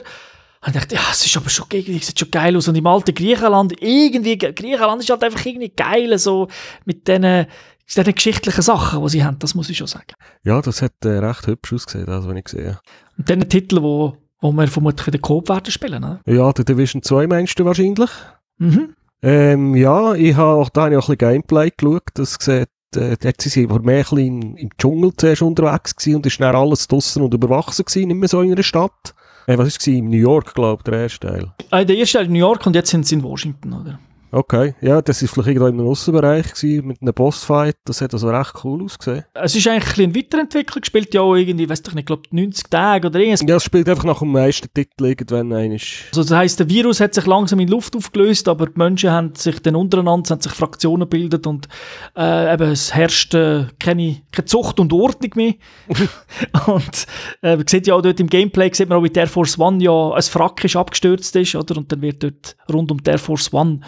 habe ich gedacht, ja, es ist aber schon, irgendwie, sieht schon geil aus. Und im alten Griechenland, irgendwie, Griechenland ist halt einfach irgendwie geil, so mit diesen diesen geschichtlichen Sachen, die sie haben, das muss ich schon sagen. Ja, das hat äh, recht hübsch ausgesehen, das, was ich gesehen habe. Und dann Titel, wo, wo wir vermutlich in der Coop werden spielen, oder? Ja, der Division 2 meinst du wahrscheinlich? Mhm. Ähm, ja, ich habe auch da habe ich auch ein bisschen Gameplay geschaut, das sieht äh, dort sind wir mehr im, im Dschungel zuerst unterwegs gewesen und ist dann alles draussen und überwachsen gewesen, nicht mehr so in einer Stadt. Äh, was war es? In New York, glaube ich, der erste Teil. Äh, der erste Teil in New York und jetzt sind sie in Washington, oder? Okay, ja, das war vielleicht irgendwo im Aussenbereich mit einem Bossfight. Das hat also recht cool ausgesehen. Es ist eigentlich ein Weiterentwicklung, spielt ja auch irgendwie, weiß ich nicht, glaube 90 Tage oder irgendwas. Ja, es spielt einfach nach dem meisten Titel irgendwann einisch. Also das heisst, der Virus hat sich langsam in Luft aufgelöst, aber die Menschen haben sich dann untereinander, haben sich Fraktionen gebildet und äh, eben, es herrscht äh, keine, keine Zucht und Ordnung mehr. [laughs] und äh, man sieht ja auch dort im Gameplay, sieht man auch, wie der Air Force One ja ein Frack ist, abgestürzt ist, oder? Und dann wird dort rund um der Air Force One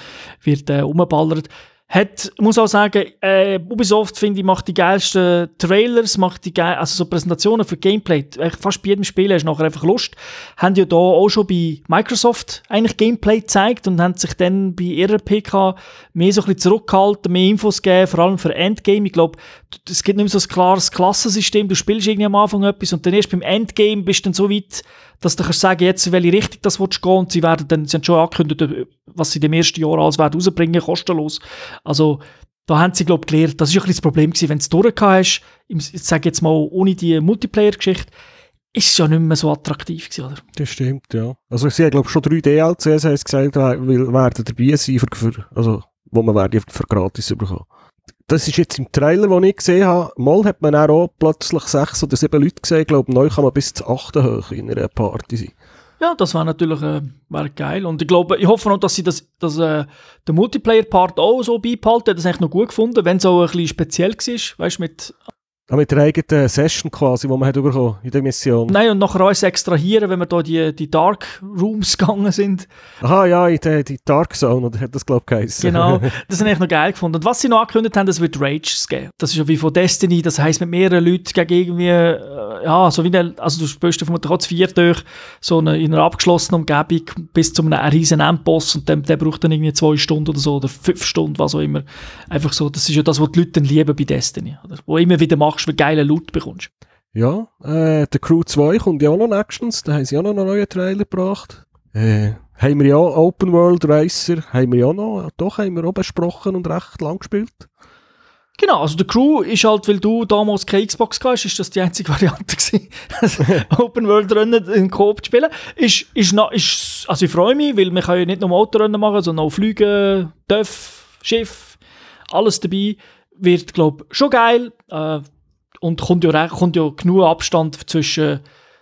wird äh, umballert. Hat, muss auch sagen, äh, Ubisoft, finde ich, macht die geilsten Trailers, macht die geil, also so Präsentationen für Gameplay. Fast bei jedem Spiel hast du nachher einfach Lust. Haben ja da auch schon bei Microsoft eigentlich Gameplay gezeigt und haben sich dann bei ihrer PK mehr so ein bisschen zurückgehalten, mehr Infos gegeben, vor allem für Endgame. Ich glaube, es gibt nicht mehr so ein klares Klassensystem. Du spielst irgendwie am Anfang etwas und dann erst beim Endgame bist du dann so weit, dass du kannst sagen, jetzt in welche Richtung das willst gehen und sie werden dann, sie haben schon angekündigt, was sie dem ersten Jahr alles werden rausbringen, kostenlos. Also, da haben sie, glaube ich, gelernt, das ist ein bisschen das Problem gewesen, wenn du es durchgehabt hast, ich sage jetzt mal, ohne die Multiplayer-Geschichte, ist es ja nicht mehr so attraktiv gewesen, oder? Das stimmt, ja. Also sie haben, glaube ich, schon drei DLCs gesagt, weil werden dabei sein, für, also, wo man werden für gratis bekommen das ist jetzt im Trailer, den ich gesehen habe, mal hat man auch plötzlich sechs oder sieben Leute gesehen. Ich glaube, neu kann man bis zu acht hoch in einer Party sein. Ja, das war natürlich äh, wär geil. Und ich glaube, ich hoffe noch, dass sie das, dass, äh, den Multiplayer-Part auch so beibehalten. Das habe ich noch gut gefunden, wenn es auch ein bisschen speziell war. Weißt mit Ah, mit der eigenen Session quasi, die man hat bekommen in der Mission. Nein, und nachher uns extrahieren, wenn wir da die, die Dark Rooms [laughs] gegangen sind. Aha, ja, in die, die Dark Zone, oder hat das, glaube ich, geheißen. Genau, [laughs] das habe ich noch geil gefunden. Und was sie noch angekündigt haben, das wird Rages geben. Das ist ja wie von Destiny, das heisst mit mehreren Leuten gegen irgendwie, äh, ja, so wie eine, also du spielst vermutlich auch zu vier durch, so eine, in einer abgeschlossenen Umgebung bis zu einem riesen Endboss und der, der braucht dann irgendwie zwei Stunden oder so, oder fünf Stunden, was auch immer. Einfach so, das ist ja das, was die Leute dann lieben bei Destiny. Oder? Wo immer wieder machst, weil du geile Loot bekommst. Ja, äh, der Crew 2 kommt ja auch noch nächstens, da haben sie auch noch einen neuen Trailer gebracht. Äh, haben wir ja Open World Racer, haben wir ja noch, doch haben wir auch besprochen und recht lang gespielt. Genau, also der Crew ist halt, weil du damals keine Xbox hast, ist das die einzige [laughs] Variante gewesen, [laughs] Open World Rennen in Coop zu spielen. Ist, ist, ist, also ich freue mich, weil wir können ja nicht nur Autorennen machen, sondern auch Flüge, Dörf, Schiff, alles dabei. Wird, glaube ich, schon geil. Äh, und kommt ja, kommt ja genug Abstand zwischen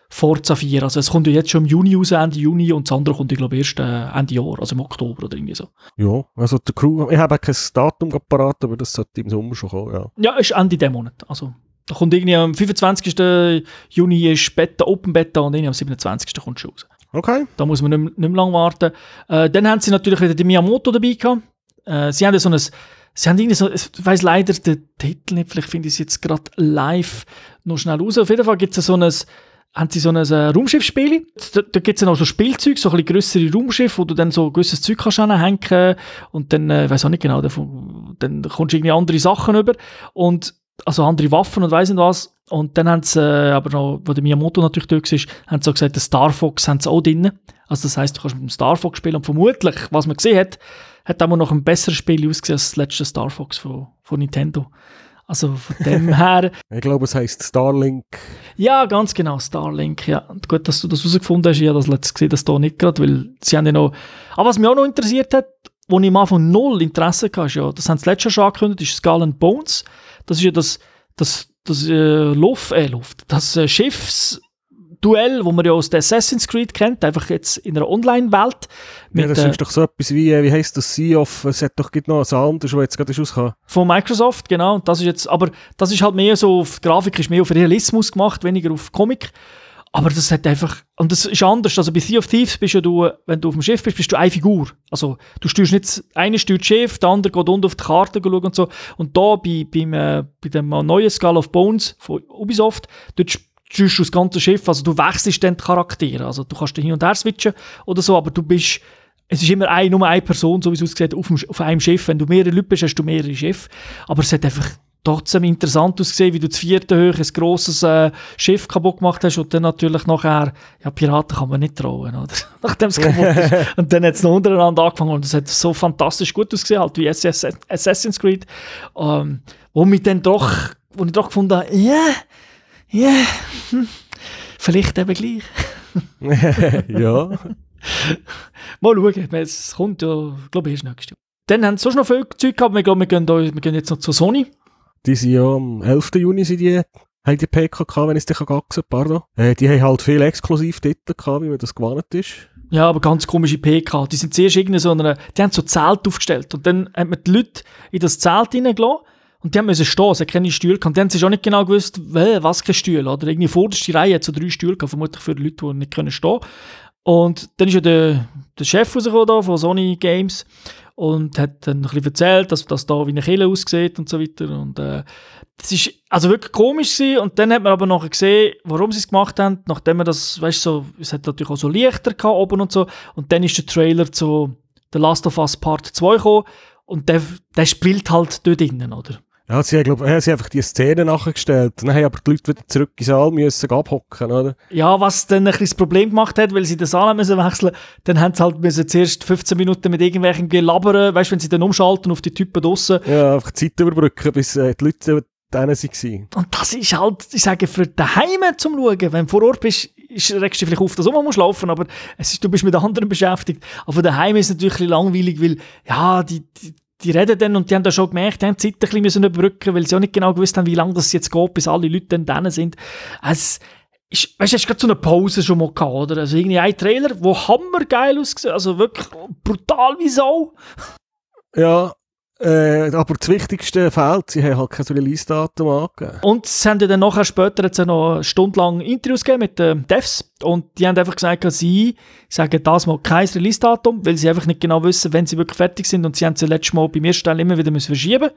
Forza 4. Also es kommt ja jetzt schon im Juni raus, Ende Juni, und das andere kommt, ich glaube, erst äh, Ende Jahr, also im Oktober oder irgendwie so. Ja, also der Crew, ich habe kein Datum parat, aber das sollte im Sommer schon kommen, ja. Ja, ist Ende des Monat. Also da kommt irgendwie am 25. Juni ist Beta, Open Beta und irgendwie am 27. kommt schon raus. Okay. Da muss man nicht, mehr- nicht mehr lange warten. Äh, dann haben sie natürlich wieder die Miyamoto dabei gehabt. Äh, sie haben ja so ein, sie haben irgendwie so, ich weiss leider den Titel nicht, vielleicht finde ich es jetzt gerade live noch schnell raus. Auf jeden Fall gibt es so ein, haben sie so ein äh, Raumschiffspiel. Da, da gibt es dann auch so Spielzeug, so ein bisschen grössere Raumschiffe, wo du dann so gewisses Zeug kannst anhängen und dann, äh, ich weiß auch nicht genau, davon, dann kommst du irgendwie andere Sachen über und also andere Waffen und weiss nicht was. Und dann haben sie, äh, aber noch, wo der Miyamoto natürlich dort war, haben sie auch gesagt, den Star Fox haben sie auch drin. Also das heisst, du kannst mit dem Star Fox spielen und vermutlich, was man gesehen hat, hat auch noch ein besseres Spiel ausgesehen als das letzte Star Fox von, von Nintendo. Also von dem [laughs] her, Ich glaube, es heisst Starlink. ja, ganz genau, Starlink, ja. Und gut, dass du das herausgefunden hast, ich habe das letztes gesehen, das da nicht gerade, weil sie haben ja noch, aber was mich auch noch interessiert hat, wo ich am Anfang null Interesse hatte, ist ja, das haben sie letztes Jahr schon angekündigt, ist Skull and Bones. Das ist ja das, das, das äh, Luft, äh, Luft, das äh, Schiffsduell, wo man ja aus Assassin's Creed kennt, einfach jetzt in einer Online-Welt. Ja, das äh, ist doch so etwas wie, äh, wie heisst das, Sea of, es hat doch noch ein anderes, das jetzt gerade ist rausgekommen. Von Microsoft, genau. Und Das ist jetzt, aber das ist halt mehr so, auf, die Grafik ist mehr auf Realismus gemacht, weniger auf Comic. Aber das hat einfach, und das ist anders. Also bei Sea of Thieves bist ja du, wenn du auf dem Schiff bist, bist du eine Figur. Also du steuerst nicht, einer steuert das Schiff, der andere geht unten auf die Karte schauen und so. Und da bei, beim, äh, bei dem neuen Skull of Bones von Ubisoft, dort du das ganze Schiff, also du wechselst dann die Charaktere. Also du kannst hin und her switchen oder so, aber du bist, es ist immer ein, nur eine Person, so wie es aussieht, auf, dem, auf einem Schiff. Wenn du mehrere Leute bist, hast du mehrere Schiffe. Aber es hat einfach trotzdem interessant ausgesehen, wie du das vierte Höhe ein grosses äh, Schiff kaputt gemacht hast und dann natürlich nachher, ja, Piraten kann man nicht trauen, oder? [laughs] Nachdem es kaputt ist. [laughs] Und dann hat es noch untereinander angefangen und es hat so fantastisch gut ausgesehen, halt wie SS Assassin's Creed, ähm, wo mich dann doch, wo ich doch gefunden habe, ja, ja, hm, [laughs] vielleicht eben gleich. [laughs] ja. [laughs] Mal schauen, es kommt ja, glaube ich, erst nächstes Jahr. Dann haben sie sonst noch viel Zeug gehabt, wir glauben, wir gehen, da, wir gehen jetzt noch zu Sony. Die sind ja am 11. Juni sind die, haben die PK gehabt, wenn ich es dich gaxen pardon. Äh, die haben halt viel Exklusivtitel gehabt, wie man das gewohnt ist. Ja, aber ganz komische PK. Die sind zuerst irgendwie so eine, die haben so Zelt aufgestellt und dann hat man die Leute in das Zelt reingelassen und die müssen stehen, es hat keine Stühle gehabt. Und sie auch nicht genau gewusst, was kein Stuhl, oder? Irgendwie vorderste Reihe hat so drei Stühle gehabt, vermutlich für die Leute, die nicht können stehen Und dann ist ja der, der Chef rausgekommen da von Sony Games und hat dann ein bisschen erzählt, dass das da wie eine Kille aussieht und so weiter. Und äh, das ist also wirklich komisch gewesen. Und dann hat man aber nachher gesehen, warum sie es gemacht haben, nachdem man das, weißt du, so, es hat natürlich auch so Lichter gehabt oben und so. Und dann ist der Trailer zu The Last of Us Part 2 gekommen und der, der spielt halt dort drinnen, oder? Ja, sie haben, glaub, ja, sie haben einfach die Szene nachgestellt. Dann haben aber die Leute wieder zurück in den Saal müssen abhocken, oder? Ja, was dann ein bisschen das Problem gemacht hat, weil sie den Saal müssen wechseln dann haben sie halt müssen zuerst 15 Minuten mit irgendwelchen gelabern, weißt du, wenn sie dann umschalten auf die Typen draussen. Ja, einfach Zeit überbrücken, bis äh, die Leute denen waren. Und das ist halt, ich sage, für daheim zum Schauen, wenn du vor Ort bist, ist, regst du vielleicht auf, dass du musst laufen aber es ist, du bist mit anderen beschäftigt. Aber daheim ist es natürlich ein bisschen langweilig, weil, ja, die, die, die reden dann und die haben da schon gemerkt, die haben die Zeit ein bisschen müssen überbrücken, weil sie auch nicht genau gewusst haben, wie lange das jetzt geht, bis alle Leute dann drin sind. Es ist, weißt du, hast gerade so eine Pause schon mal gehabt, oder? Also irgendwie ein Trailer, wo hammergeil ausgesehen, also wirklich brutal wie Sau. Ja, Äh, aber das Wichtigste fehlt, sie haben halt kein Release-Datum angegeben. Und sie haben ja dann nachher später jetzt noch stundenlang Interviews gegeben mit den Devs. Und die haben einfach gesagt, sie sagen das mal kein Release-Datum, weil sie einfach nicht genau wissen, wenn sie wirklich fertig sind. Und sie haben sie letztes Mal beim ersten Teil immer wieder müssen verschieben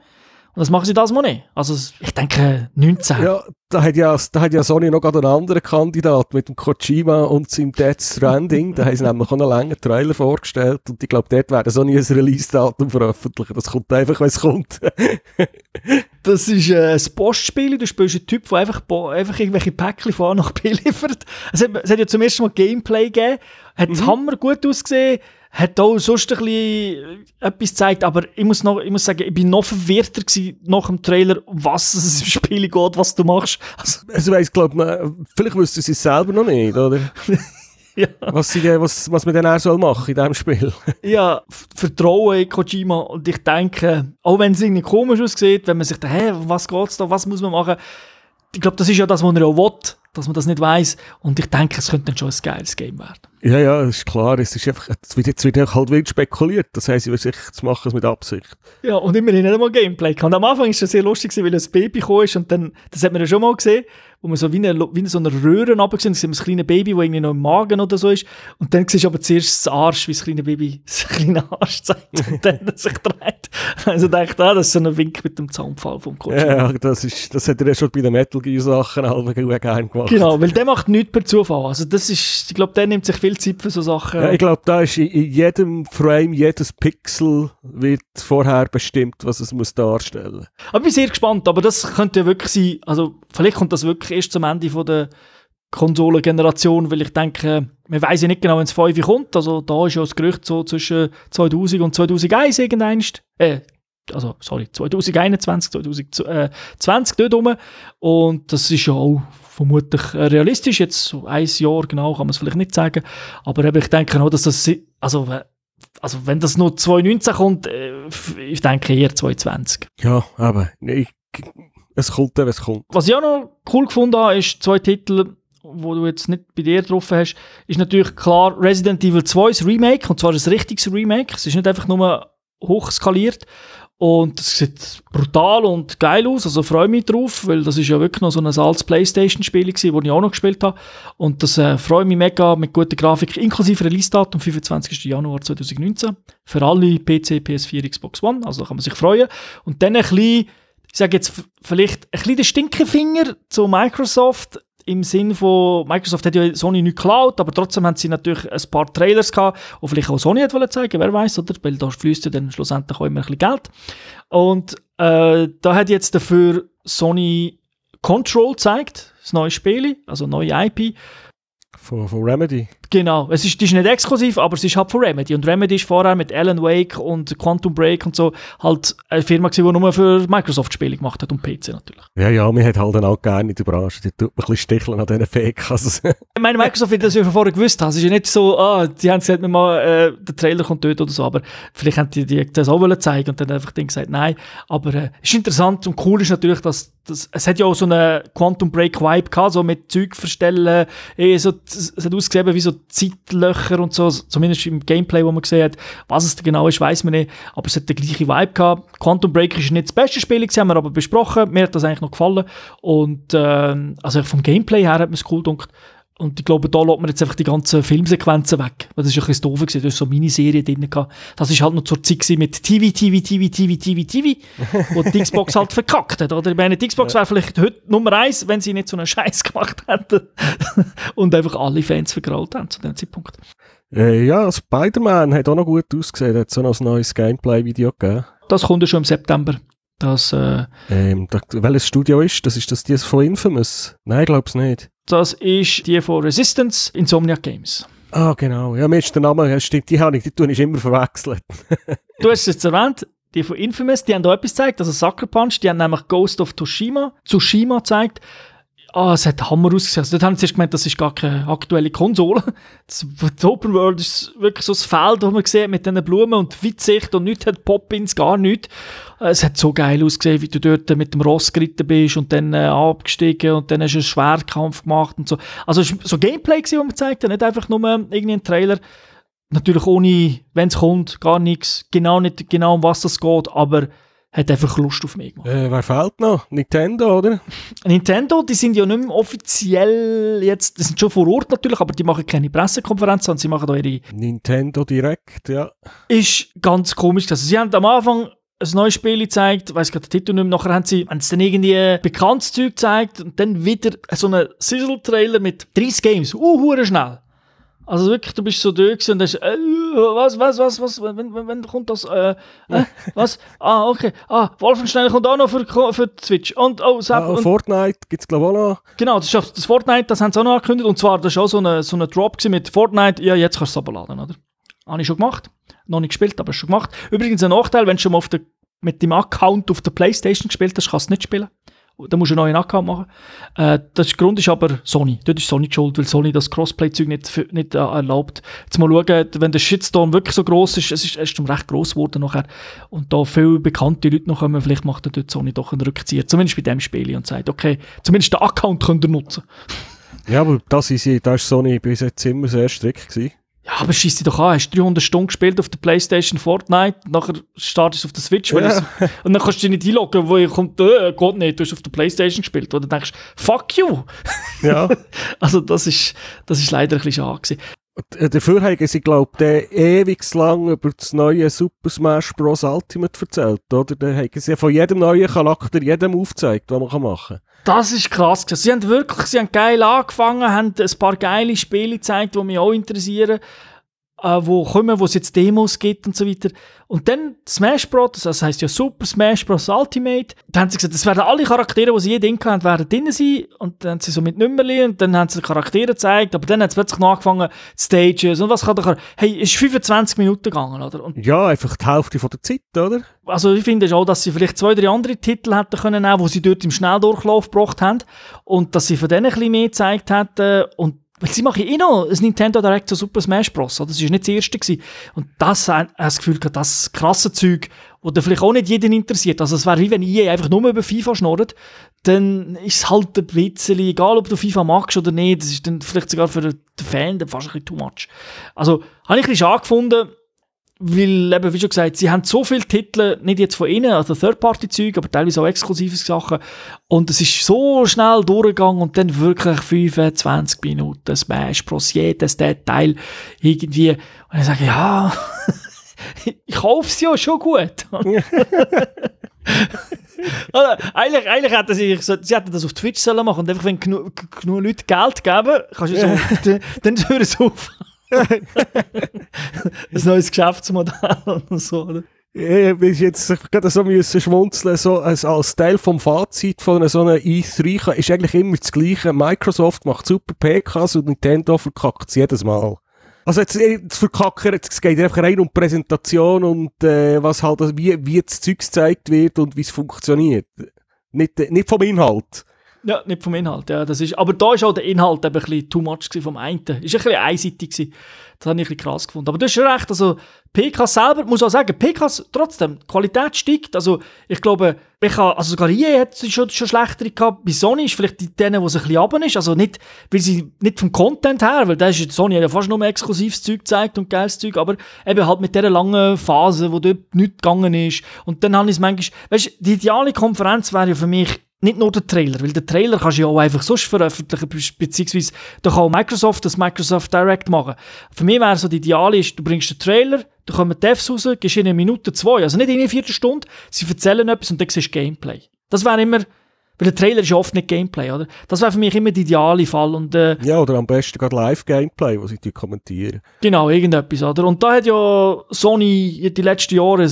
und das machen sie das mal nicht. Also ich denke 19. Ja, da hat ja, da hat ja Sony noch gerade einen anderen Kandidat mit dem Kojima und seinem Death Stranding. da haben sie nämlich auch einen langen Trailer vorgestellt und ich glaube, dort werden Sony ein Release-Datum veröffentlichen. Das kommt einfach, wenn es kommt. [laughs] das ist äh, ein Postspiel. Du spielst einen Typ, der einfach, einfach irgendwelche Päckchen von A nach B liefert. Es hat, es hat ja zum ersten Mal Gameplay gegeben. Hat mhm. Hammer gut ausgesehen hat auch sonst ein bisschen etwas gezeigt, aber ich muss, noch, ich muss sagen, ich bin noch verwirrter nach dem Trailer, was [laughs] es im Spiel geht, was du machst. Also, also weiss, glaub, man, vielleicht wüssten sie es selber noch nicht, oder? [laughs] ja. was, sie, was, was man dann auch soll machen in diesem Spiel. [laughs] ja, Vertrauen in Kojima und ich denke, auch wenn es irgendwie komisch aussieht, wenn man sich denkt, hä, was geht's da, was muss man machen, ich glaube, das ist ja das, was er auch will, dass man das nicht weiß und ich denke, es könnte dann schon ein geiles Game werden. Ja, ja, das ist klar. Es ist einfach, jetzt wird, jetzt wird halt wild spekuliert. Das heisst, sie sich zu machen es mit Absicht. Ja, und immerhin nicht einmal Gameplay. Und am Anfang ist es sehr lustig, weil ein Baby gekommen ist und dann, das hat man ja schon mal gesehen, wo man so wie eine, wie eine so eine Röhre runtergesehen sieht, ein kleines Baby, das irgendwie noch im Magen oder so ist. Und dann siehst du aber zuerst das Arsch, wie das kleine Baby das kleine Arsch zeigt und dann [laughs] sich dreht. Also denkt ah, das ist so ein Wink mit dem Zaunpfahl vom Coach. Ja, das, ist, das hat er ja schon bei den Metal Gear Sachen halb gerne gemacht. Genau, weil der macht nichts per Zufall. Also das ist, ich glaube, der nimmt sich viel Zeit für so Sachen. Ja, ich glaube, da ist in, in jedem Frame, jedes Pixel wird vorher bestimmt, was es muss darstellen. Aber ich bin sehr gespannt, aber das könnte ja wirklich sein, also vielleicht kommt das wirklich erst zum Ende der Konsolengeneration, weil ich denke, man weiß ja nicht genau, wenn es 5 kommt, also da ist ja das Gerücht so zwischen 2000 und 2001 irgendein, äh, also sorry, 2021, 2020 dort rum. Und das ist ja auch vermutlich realistisch, jetzt so ein Jahr genau kann man es vielleicht nicht sagen, aber eben, ich denke auch, dass das, also also wenn das nur 2019 kommt, äh, ich denke eher 2020. Ja, aber ich, es kommt, wenn es kommt. Was ich auch noch cool gefunden habe, ist zwei Titel, wo du jetzt nicht bei dir getroffen hast, ist natürlich klar Resident Evil 2 das Remake, und zwar ein richtiges Remake. Es ist nicht einfach nur hochskaliert. Und es sieht brutal und geil aus, also freue mich drauf, weil das ist ja wirklich noch so ein altes Playstation-Spiel gewesen, das ich auch noch gespielt habe. Und das äh, freue mich mega mit guter Grafik, inklusive Release-Datum 25. Januar 2019. Für alle PC, PS4, Xbox One, also da kann man sich freuen. Und dann ein bisschen ich sage jetzt vielleicht ein bisschen den Stinkefinger zu Microsoft im Sinn von, Microsoft hat ja Sony nicht geklaut, aber trotzdem haben sie natürlich ein paar Trailers gehabt, die vielleicht auch Sony hat zeigen wer weiß, oder? Weil da fließt ja dann schlussendlich auch immer ein bisschen Geld. Und äh, da hat jetzt dafür Sony Control gezeigt, das neue Spiel, also neue IP. Von Remedy. Genau, es ist, ist nicht exklusiv, aber es ist halt von Remedy. Und Remedy ist vorher mit Alan Wake und Quantum Break und so halt eine Firma gewesen, die nur für Microsoft-Spiele gemacht hat und PC natürlich. Ja, ja, mir hat halt dann auch gerne in der Branche, die tut ein bisschen sticheln an diesen Fake. [laughs] Ich meine, Microsoft wird das ja schon vorher gewusst haben. Es ist ja nicht so, ah, die haben gesagt, mal, äh, der Trailer kommt dort oder so, aber vielleicht haben die, die das auch wollen zeigen und dann einfach gesagt, nein. Aber äh, es ist interessant und cool ist natürlich, dass das, es hat ja auch so einen Quantum Break Vibe gehabt, so mit Zeug verstellen, eh, so, es hat ausgesehen wie so Zeitlöcher und so, zumindest im Gameplay, wo man gesehen hat, was es genau ist, weiß man nicht, aber es hat den gleichen Vibe gehabt. Quantum Break ist nicht das beste Spiel, haben wir aber besprochen, mir hat das eigentlich noch gefallen und äh, also vom Gameplay her hat mir es cool gedacht. Und ich glaube, da lässt man jetzt einfach die ganzen Filmsequenzen weg. Weil das ist ein bisschen doof gewesen. Da ist so eine Miniserie drin gehabt. Das ist halt noch zur Zeit mit TV, TV, TV, TV, TV, TV, wo die Xbox [laughs] halt verkackt hat. Oder ich meine, die Xbox ja. wäre vielleicht heute Nummer eins, wenn sie nicht so einen Scheiß gemacht hätten. [laughs] und einfach alle Fans vergrault haben zu dem Zeitpunkt. Äh, ja, Spider-Man hat auch noch gut ausgesehen. Hat so noch ein neues Gameplay-Video gegeben. Das kommt ja schon im September. Das, äh, ähm, da, welches Studio ist das? Ist das die von Infamous? Nein, ich glaube es nicht. Das ist die von Resistance Insomniac Games. Ah, genau. Ja, mir ist der Name, stimmt, die habe ich, die tue ich immer verwechselt. du hast es jetzt erwähnt, die von Infamous, die haben da etwas gezeigt, also Sucker Punch, die haben nämlich Ghost of Tsushima, Tsushima gezeigt Oh, es hat Hammer ausgesehen. Also, dort haben sie erst gemeint, das ist gar keine aktuelle Konsole. Das, die Open World ist wirklich so das Feld, das man sieht mit diesen Blumen und Weitsicht und nichts hat Pop-Ins, gar nichts. Es hat so geil ausgesehen, wie du dort mit dem Ross geritten bist und dann äh, abgestiegen und dann hast du einen Schwerkampf gemacht und so. Also, es war so Gameplay, das man gezeigt hat, nicht einfach nur irgendwie ein Trailer. Natürlich ohne, wenn es kommt, gar nichts, genau nicht genau um was es geht, aber hat einfach Lust auf mich gemacht. Äh, wer fehlt noch? Nintendo, oder? [laughs] Nintendo, die sind ja nicht mehr offiziell jetzt, die sind schon vor Ort natürlich, aber die machen keine Pressekonferenz, sondern sie machen da ihre... Nintendo Direct, ja. Ist ganz komisch. Also sie haben am Anfang ein neues Spiel gezeigt, weiß gerade den Titel nicht mehr, nachher haben sie, haben sie dann irgendwie bekanntes Zeug gezeigt und dann wieder so einen Sizzle-Trailer mit 30 Games, uh, schnell. Also wirklich, du bist so durch und hast, äh, was, was, was, was, wenn, wenn, wenn kommt das, äh, äh, [laughs] was, ah, okay, ah, Wolfenstein kommt auch noch für, für Switch und, oh, Sepp, ah, Fortnite gibt es glaube ich auch noch. Genau, das, ist, das Fortnite, das haben sie auch noch angekündigt und zwar, das war auch so eine, so eine Drop mit Fortnite, ja, jetzt kannst du es aber laden, oder? Habe ich schon gemacht, noch nicht gespielt, aber schon gemacht. Übrigens ein Nachteil, wenn du schon mal auf der, mit dem Account auf der Playstation gespielt hast, kannst du nicht spielen. Da musst du einen neuen Account machen. Äh, das Grund ist aber Sony. Dort ist Sony schuld, weil Sony das Crossplay-Zeug nicht, nicht äh, erlaubt. Jetzt mal schauen, wenn der Shitstorm wirklich so groß ist, es ist erst recht groß geworden nachher, und da viele bekannte Leute noch kommen, vielleicht macht dort Sony doch einen Rückzieher. Zumindest bei dem Spiel und sagt, okay, zumindest den Account könnt ihr nutzen. ja, aber das ist, das ist Sony bis jetzt immer sehr strikt gewesen. Ja, aber schieß dich doch an. Hast 300 Stunden gespielt auf der Playstation Fortnite, nachher startest du auf der Switch ja. und dann kannst du dich nicht einloggen, wo kommt, äh, geht nicht, du hast auf der Playstation gespielt. Oder denkst, fuck you! Ja. [laughs] also das ist, das ist leider ein bisschen schade gewesen. Äh, dafür haben sie, glaube ich, ewig lang über das neue Super Smash Bros. Ultimate erzählt, oder? Da haben sie von jedem neuen Charakter jedem aufgezeigt, was man machen kann. Das ist krass. Sie haben wirklich, sie haben geil angefangen, haben ein paar geile Spiele gezeigt, die mich auch interessieren äh, wo kommen, wo es jetzt Demos gibt und so weiter. Und dann Smash Bros., das heisst ja Super Smash Bros. Ultimate, da haben sie gesagt, das werden alle Charaktere, die sie je denken haben, werden drin sein. Und dann haben sie so mit Nummerli und dann haben sie Charaktere gezeigt, aber dann haben sie plötzlich noch angefangen, Stages und was kann da, hey, es ist 25 Minuten gegangen, oder? Und ja, einfach die Hälfte von der Zeit, oder? Also ich finde auch, dass sie vielleicht zwei, drei andere Titel hätten können nehmen, wo sie dort im Schnelldurchlauf gebracht haben und dass sie von denen ein bisschen mehr gezeigt hätten und sie machen eh noch ein Nintendo Direct zu Super Smash Bros. Das war nicht das erste. Gewesen. Und das hat das Gefühl das krasse Zeug, das vielleicht auch nicht jeden interessiert. Also es wäre wie wenn EA einfach nur über FIFA schnurrt, dann ist es halt ein bisschen, egal ob du FIFA magst oder nicht, das ist dann vielleicht sogar für den Fan dann fast ein bisschen too much. Also, habe ich ein bisschen schade gefunden, weil, eben, wie schon gesagt, sie haben so viele Titel, nicht jetzt von ihnen, also Third-Party-Zeug, aber teilweise auch exklusive Sachen. Und es ist so schnell durchgegangen und dann wirklich 25 Minuten Smash Bros. jedes Detail irgendwie. Und ich sage, ja, [laughs] ich kaufe es ja schon gut. [laughs] also, eigentlich, eigentlich hätten sie, sie hätten das auf Twitch sollen machen und einfach, wenn genug, genug Leute Geld geben, kannst du so, [laughs] dann, dann hören sie auf. [laughs] ein neues Geschäftsmodell [laughs] und so, oder? Ich bin jetzt gerade so müssen schmunzeln, so als, als Teil vom Fazit von so einer E3 ist eigentlich immer das Gleiche. Microsoft macht super PKs und Nintendo verkackt es jedes Mal. Also jetzt, jetzt verkacken, es geht einfach rein um Präsentation und äh, was halt, wie, wie das Zeug gezeigt wird und wie es funktioniert. Nicht, nicht vom Inhalt. Ja, nicht vom Inhalt, ja, das ist, aber da war auch der Inhalt eben ein bisschen too much vom einen. Ist ein bisschen einseitig. Das habe ich ein bisschen krass gefunden. Aber du hast recht, also PKs selber, muss auch sagen, PKs trotzdem, die Qualität steigt. Also ich glaube, ich habe, also sogar hier hat es schon, schon schlechtere gehabt. Bei Sony ist vielleicht die denen, wo es ein bisschen runter ist. Also nicht, weil sie, nicht vom Content her, weil da ist Sony ja fast nur exklusives Zeug gezeigt und geiles Zeug, aber eben halt mit dieser langen Phase, wo dort nichts gegangen ist. Und dann habe ich es manchmal, weißt du, die ideale Konferenz wäre ja für mich nicht nur der Trailer, weil der Trailer kannst du ja auch einfach sonst veröffentlichen, beziehungsweise da kann auch Microsoft das Microsoft Direct machen. Für mich wäre so die Ideale ist, du bringst den Trailer, da kommen Devs raus, gehst in eine Minute, zwei, also nicht in eine Viertelstunde, sie erzählen etwas und dann siehst du Gameplay. Das wäre immer weil der Trailer ist ja oft nicht Gameplay, oder? Das wäre für mich immer der ideale Fall. Und, äh, ja, oder am besten gerade Live-Gameplay, wo sie die kommentieren. Genau, irgendetwas, oder? Und da hat ja Sony die letzten Jahre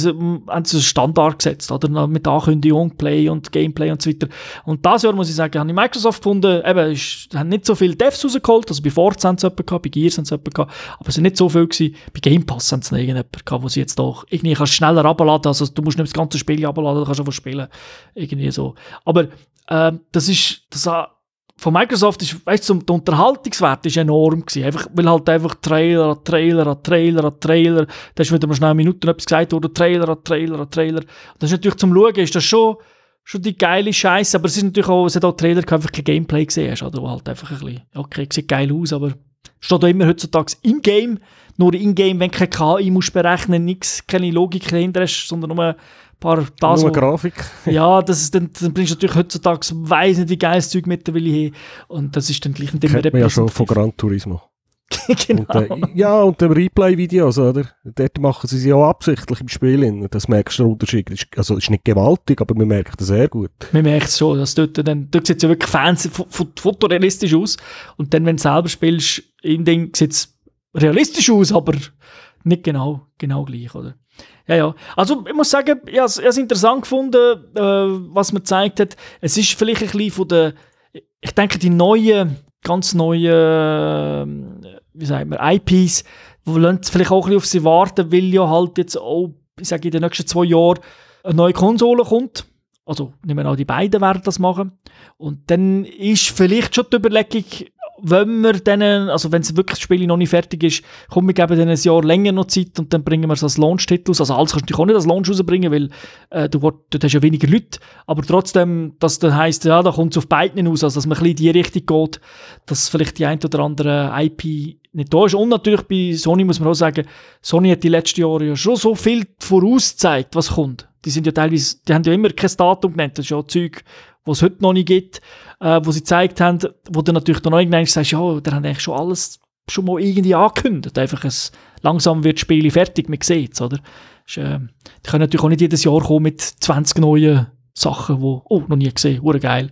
einen Standard gesetzt, oder? Mit Ankündigung, Play und Gameplay und so weiter. Und das Jahr, muss ich sagen, habe ich Microsoft gefunden, eben, ist, haben nicht so viele Devs rausgeholt, also bei Forza haben sie jemanden gehabt, bei Gears haben sie jemanden gehabt, aber es sind nicht so viele gewesen. Bei Game Pass haben sie noch irgendjemanden gehabt, wo sie jetzt doch irgendwie kannst schneller abladen, also du musst nicht das ganze Spiel abladen, du kannst einfach spielen. Irgendwie so. Aber ähm, das ist, das, von Microsoft ist, weißt du, der Unterhaltungswert ist enorm gewesen. Einfach, weil halt einfach Trailer an Trailer an Trailer an Trailer, da ist wieder mal schnell Minuten etwas gesagt worden, Trailer an Trailer an Trailer. Das ist natürlich zum Schauen, ist das schon, schon die geile Scheiße, aber es ist natürlich auch, es hat auch Trailer, die einfach kein Gameplay gesehen hast, oder? Wo halt einfach ein bisschen, okay, sieht geil aus, aber steht da immer heutzutage in-game. Nur in-game, wenn du keine KI musst berechnen, nichts, keine Logik dahinter hast, sondern nur paar das, Nur Grafik. [laughs] ja, das ist dann, dann bringst du natürlich heutzutage weiss nicht, wie geiles Zeug mittlerweile hin. Und das ist dann gleich immer man ja schon von Gran Turismo. [laughs] genau. Und, äh, ja, und dem Replay-Videos, oder? Dort machen sie sie auch absichtlich im Spiel. Das merkst du den Unterschied. Also, es ist nicht gewaltig, aber man merkt das sehr gut. Man merkt es schon. Dass dort, dann, dort sieht es ja wirklich fancy, fotorealistisch aus. Und dann, wenn du selber spielst, Ding sieht es realistisch aus, aber nicht genau, genau gleich, oder? Ja, ja. Also, ich muss sagen, ich habe es interessant gefunden, äh, was man gezeigt hat. Es ist vielleicht ein bisschen von der, ich denke, die neuen, ganz neuen, wie sagen wir, IPs, die vielleicht auch ein bisschen auf sie warten, weil ja halt jetzt auch, ich sage, in den nächsten zwei Jahren eine neue Konsole kommt. Also, nehmen wir an, die beiden werden das machen. Und dann ist vielleicht schon die Überlegung, wenn wir dann, also wenn wirklich das Spiel noch nicht fertig ist, kommen wir geben dann ein Jahr länger noch Zeit und dann bringen wir es als Launch-Titel aus. Also alles kannst du auch nicht als Launch rausbringen, weil äh, du dort hast ja weniger Leute, aber trotzdem, dass dann heisst, ja, da kommt es auf beiden aus, also dass man ein bisschen in die Richtung geht, dass vielleicht die ein oder andere IP nicht da ist. Und natürlich bei Sony muss man auch sagen, Sony hat die letzten Jahre ja schon so viel vorausgezeigt, was kommt. Die sind ja teilweise, die haben ja immer kein Datum genannt, das ist ja Zeug, was es heute noch nicht gibt, äh, wo sie gezeigt haben, wo du natürlich dann irgendwann sagst, ja, der hat eigentlich schon alles schon mal irgendwie angekündigt. Einfach ein, langsam wird das Spiel fertig, man sieht es, oder? Ist, äh, die können natürlich auch nicht jedes Jahr kommen mit 20 neuen Sachen, die, oh, noch nie gesehen, wurde geil.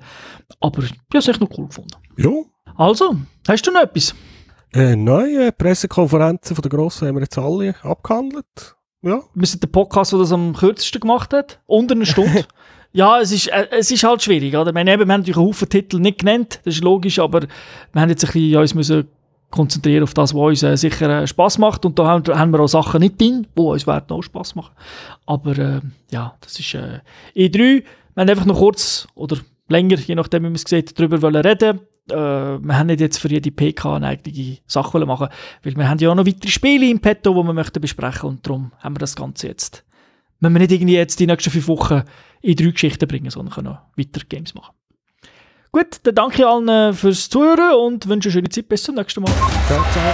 Aber ich habe es echt noch cool gefunden. Ja. Also, hast du noch etwas? Äh, neue Pressekonferenzen von der Grossen haben wir jetzt alle abgehandelt. Ja. Wir sind der Podcast, der das am kürzesten gemacht hat. Unter einer Stunde. [laughs] Ja, es ist, äh, es ist halt schwierig. Oder? Wir, haben, wir haben natürlich einen Haufen Titel nicht genannt, das ist logisch, aber wir haben jetzt ein bisschen uns müssen konzentrieren auf das, was uns äh, sicher äh, Spaß macht. Und da haben, haben, wir auch Sachen nicht drin, die uns werden auch Spaß machen. Aber äh, ja, das ist äh, E3. Wir haben einfach noch kurz oder länger, je nachdem, wie man es sieht, darüber wollen reden. Äh, wir haben nicht jetzt für jede PK eine eigene Sache machen, weil wir haben ja auch noch weitere Spiele im Petto, die wir möchten besprechen und darum haben wir das Ganze jetzt wenn wir nicht irgendwie jetzt die nächsten fünf Wochen in drei Geschichten bringen, sondern können noch weiter Games machen. Gut, dann danke ich allen äh, fürs Zuhören und wünsche eine schöne Zeit. Bis zum nächsten Mal. Ciao, ciao.